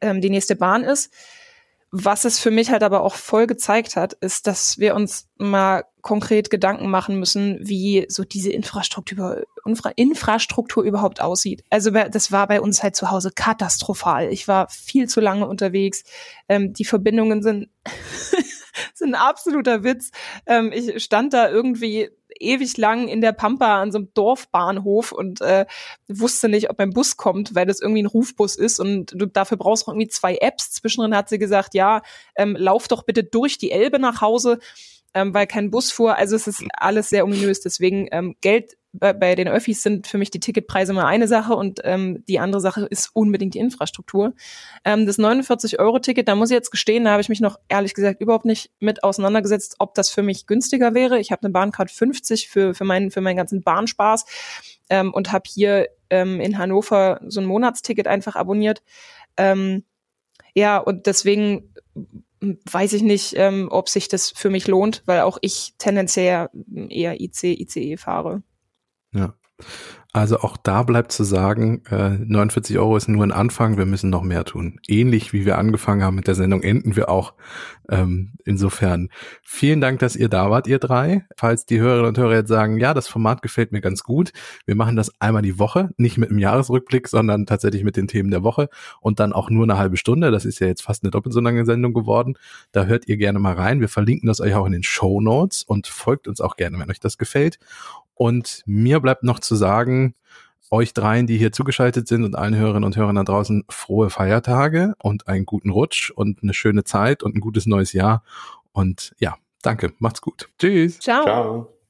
ähm, die nächste Bahn ist. Was es für mich halt aber auch voll gezeigt hat, ist, dass wir uns mal konkret Gedanken machen müssen, wie so diese Infrastruktur, Infra Infrastruktur überhaupt aussieht. Also das war bei uns halt zu Hause katastrophal. Ich war viel zu lange unterwegs. Ähm, die Verbindungen sind, sind ein absoluter Witz. Ähm, ich stand da irgendwie ewig lang in der Pampa an so einem Dorfbahnhof und äh, wusste nicht, ob mein Bus kommt, weil das irgendwie ein Rufbus ist und du dafür brauchst du irgendwie zwei Apps. Zwischendrin hat sie gesagt, ja, ähm, lauf doch bitte durch die Elbe nach Hause, ähm, weil kein Bus fuhr. Also es ist alles sehr ominös. Deswegen ähm, Geld bei, bei den Öffis sind für mich die Ticketpreise mal eine Sache und ähm, die andere Sache ist unbedingt die Infrastruktur. Ähm, das 49-Euro-Ticket, da muss ich jetzt gestehen, da habe ich mich noch ehrlich gesagt überhaupt nicht mit auseinandergesetzt, ob das für mich günstiger wäre. Ich habe eine Bahncard 50 für, für, meinen, für meinen ganzen Bahnspaß ähm, und habe hier ähm, in Hannover so ein Monatsticket einfach abonniert. Ähm, ja, und deswegen weiß ich nicht, ähm, ob sich das für mich lohnt, weil auch ich tendenziell eher IC, ICE fahre. Ja. Also auch da bleibt zu sagen, äh, 49 Euro ist nur ein Anfang, wir müssen noch mehr tun. Ähnlich wie wir angefangen haben mit der Sendung, enden wir auch. Ähm, insofern vielen Dank, dass ihr da wart, ihr drei. Falls die Hörerinnen und Hörer jetzt sagen, ja, das Format gefällt mir ganz gut, wir machen das einmal die Woche, nicht mit einem Jahresrückblick, sondern tatsächlich mit den Themen der Woche und dann auch nur eine halbe Stunde. Das ist ja jetzt fast eine doppelt so lange Sendung geworden. Da hört ihr gerne mal rein. Wir verlinken das euch auch in den Show Notes und folgt uns auch gerne, wenn euch das gefällt. Und mir bleibt noch zu sagen, euch dreien, die hier zugeschaltet sind und allen Hörerinnen und Hörern da draußen frohe Feiertage und einen guten Rutsch und eine schöne Zeit und ein gutes neues Jahr. Und ja, danke, macht's gut. Tschüss. Ciao. Ciao.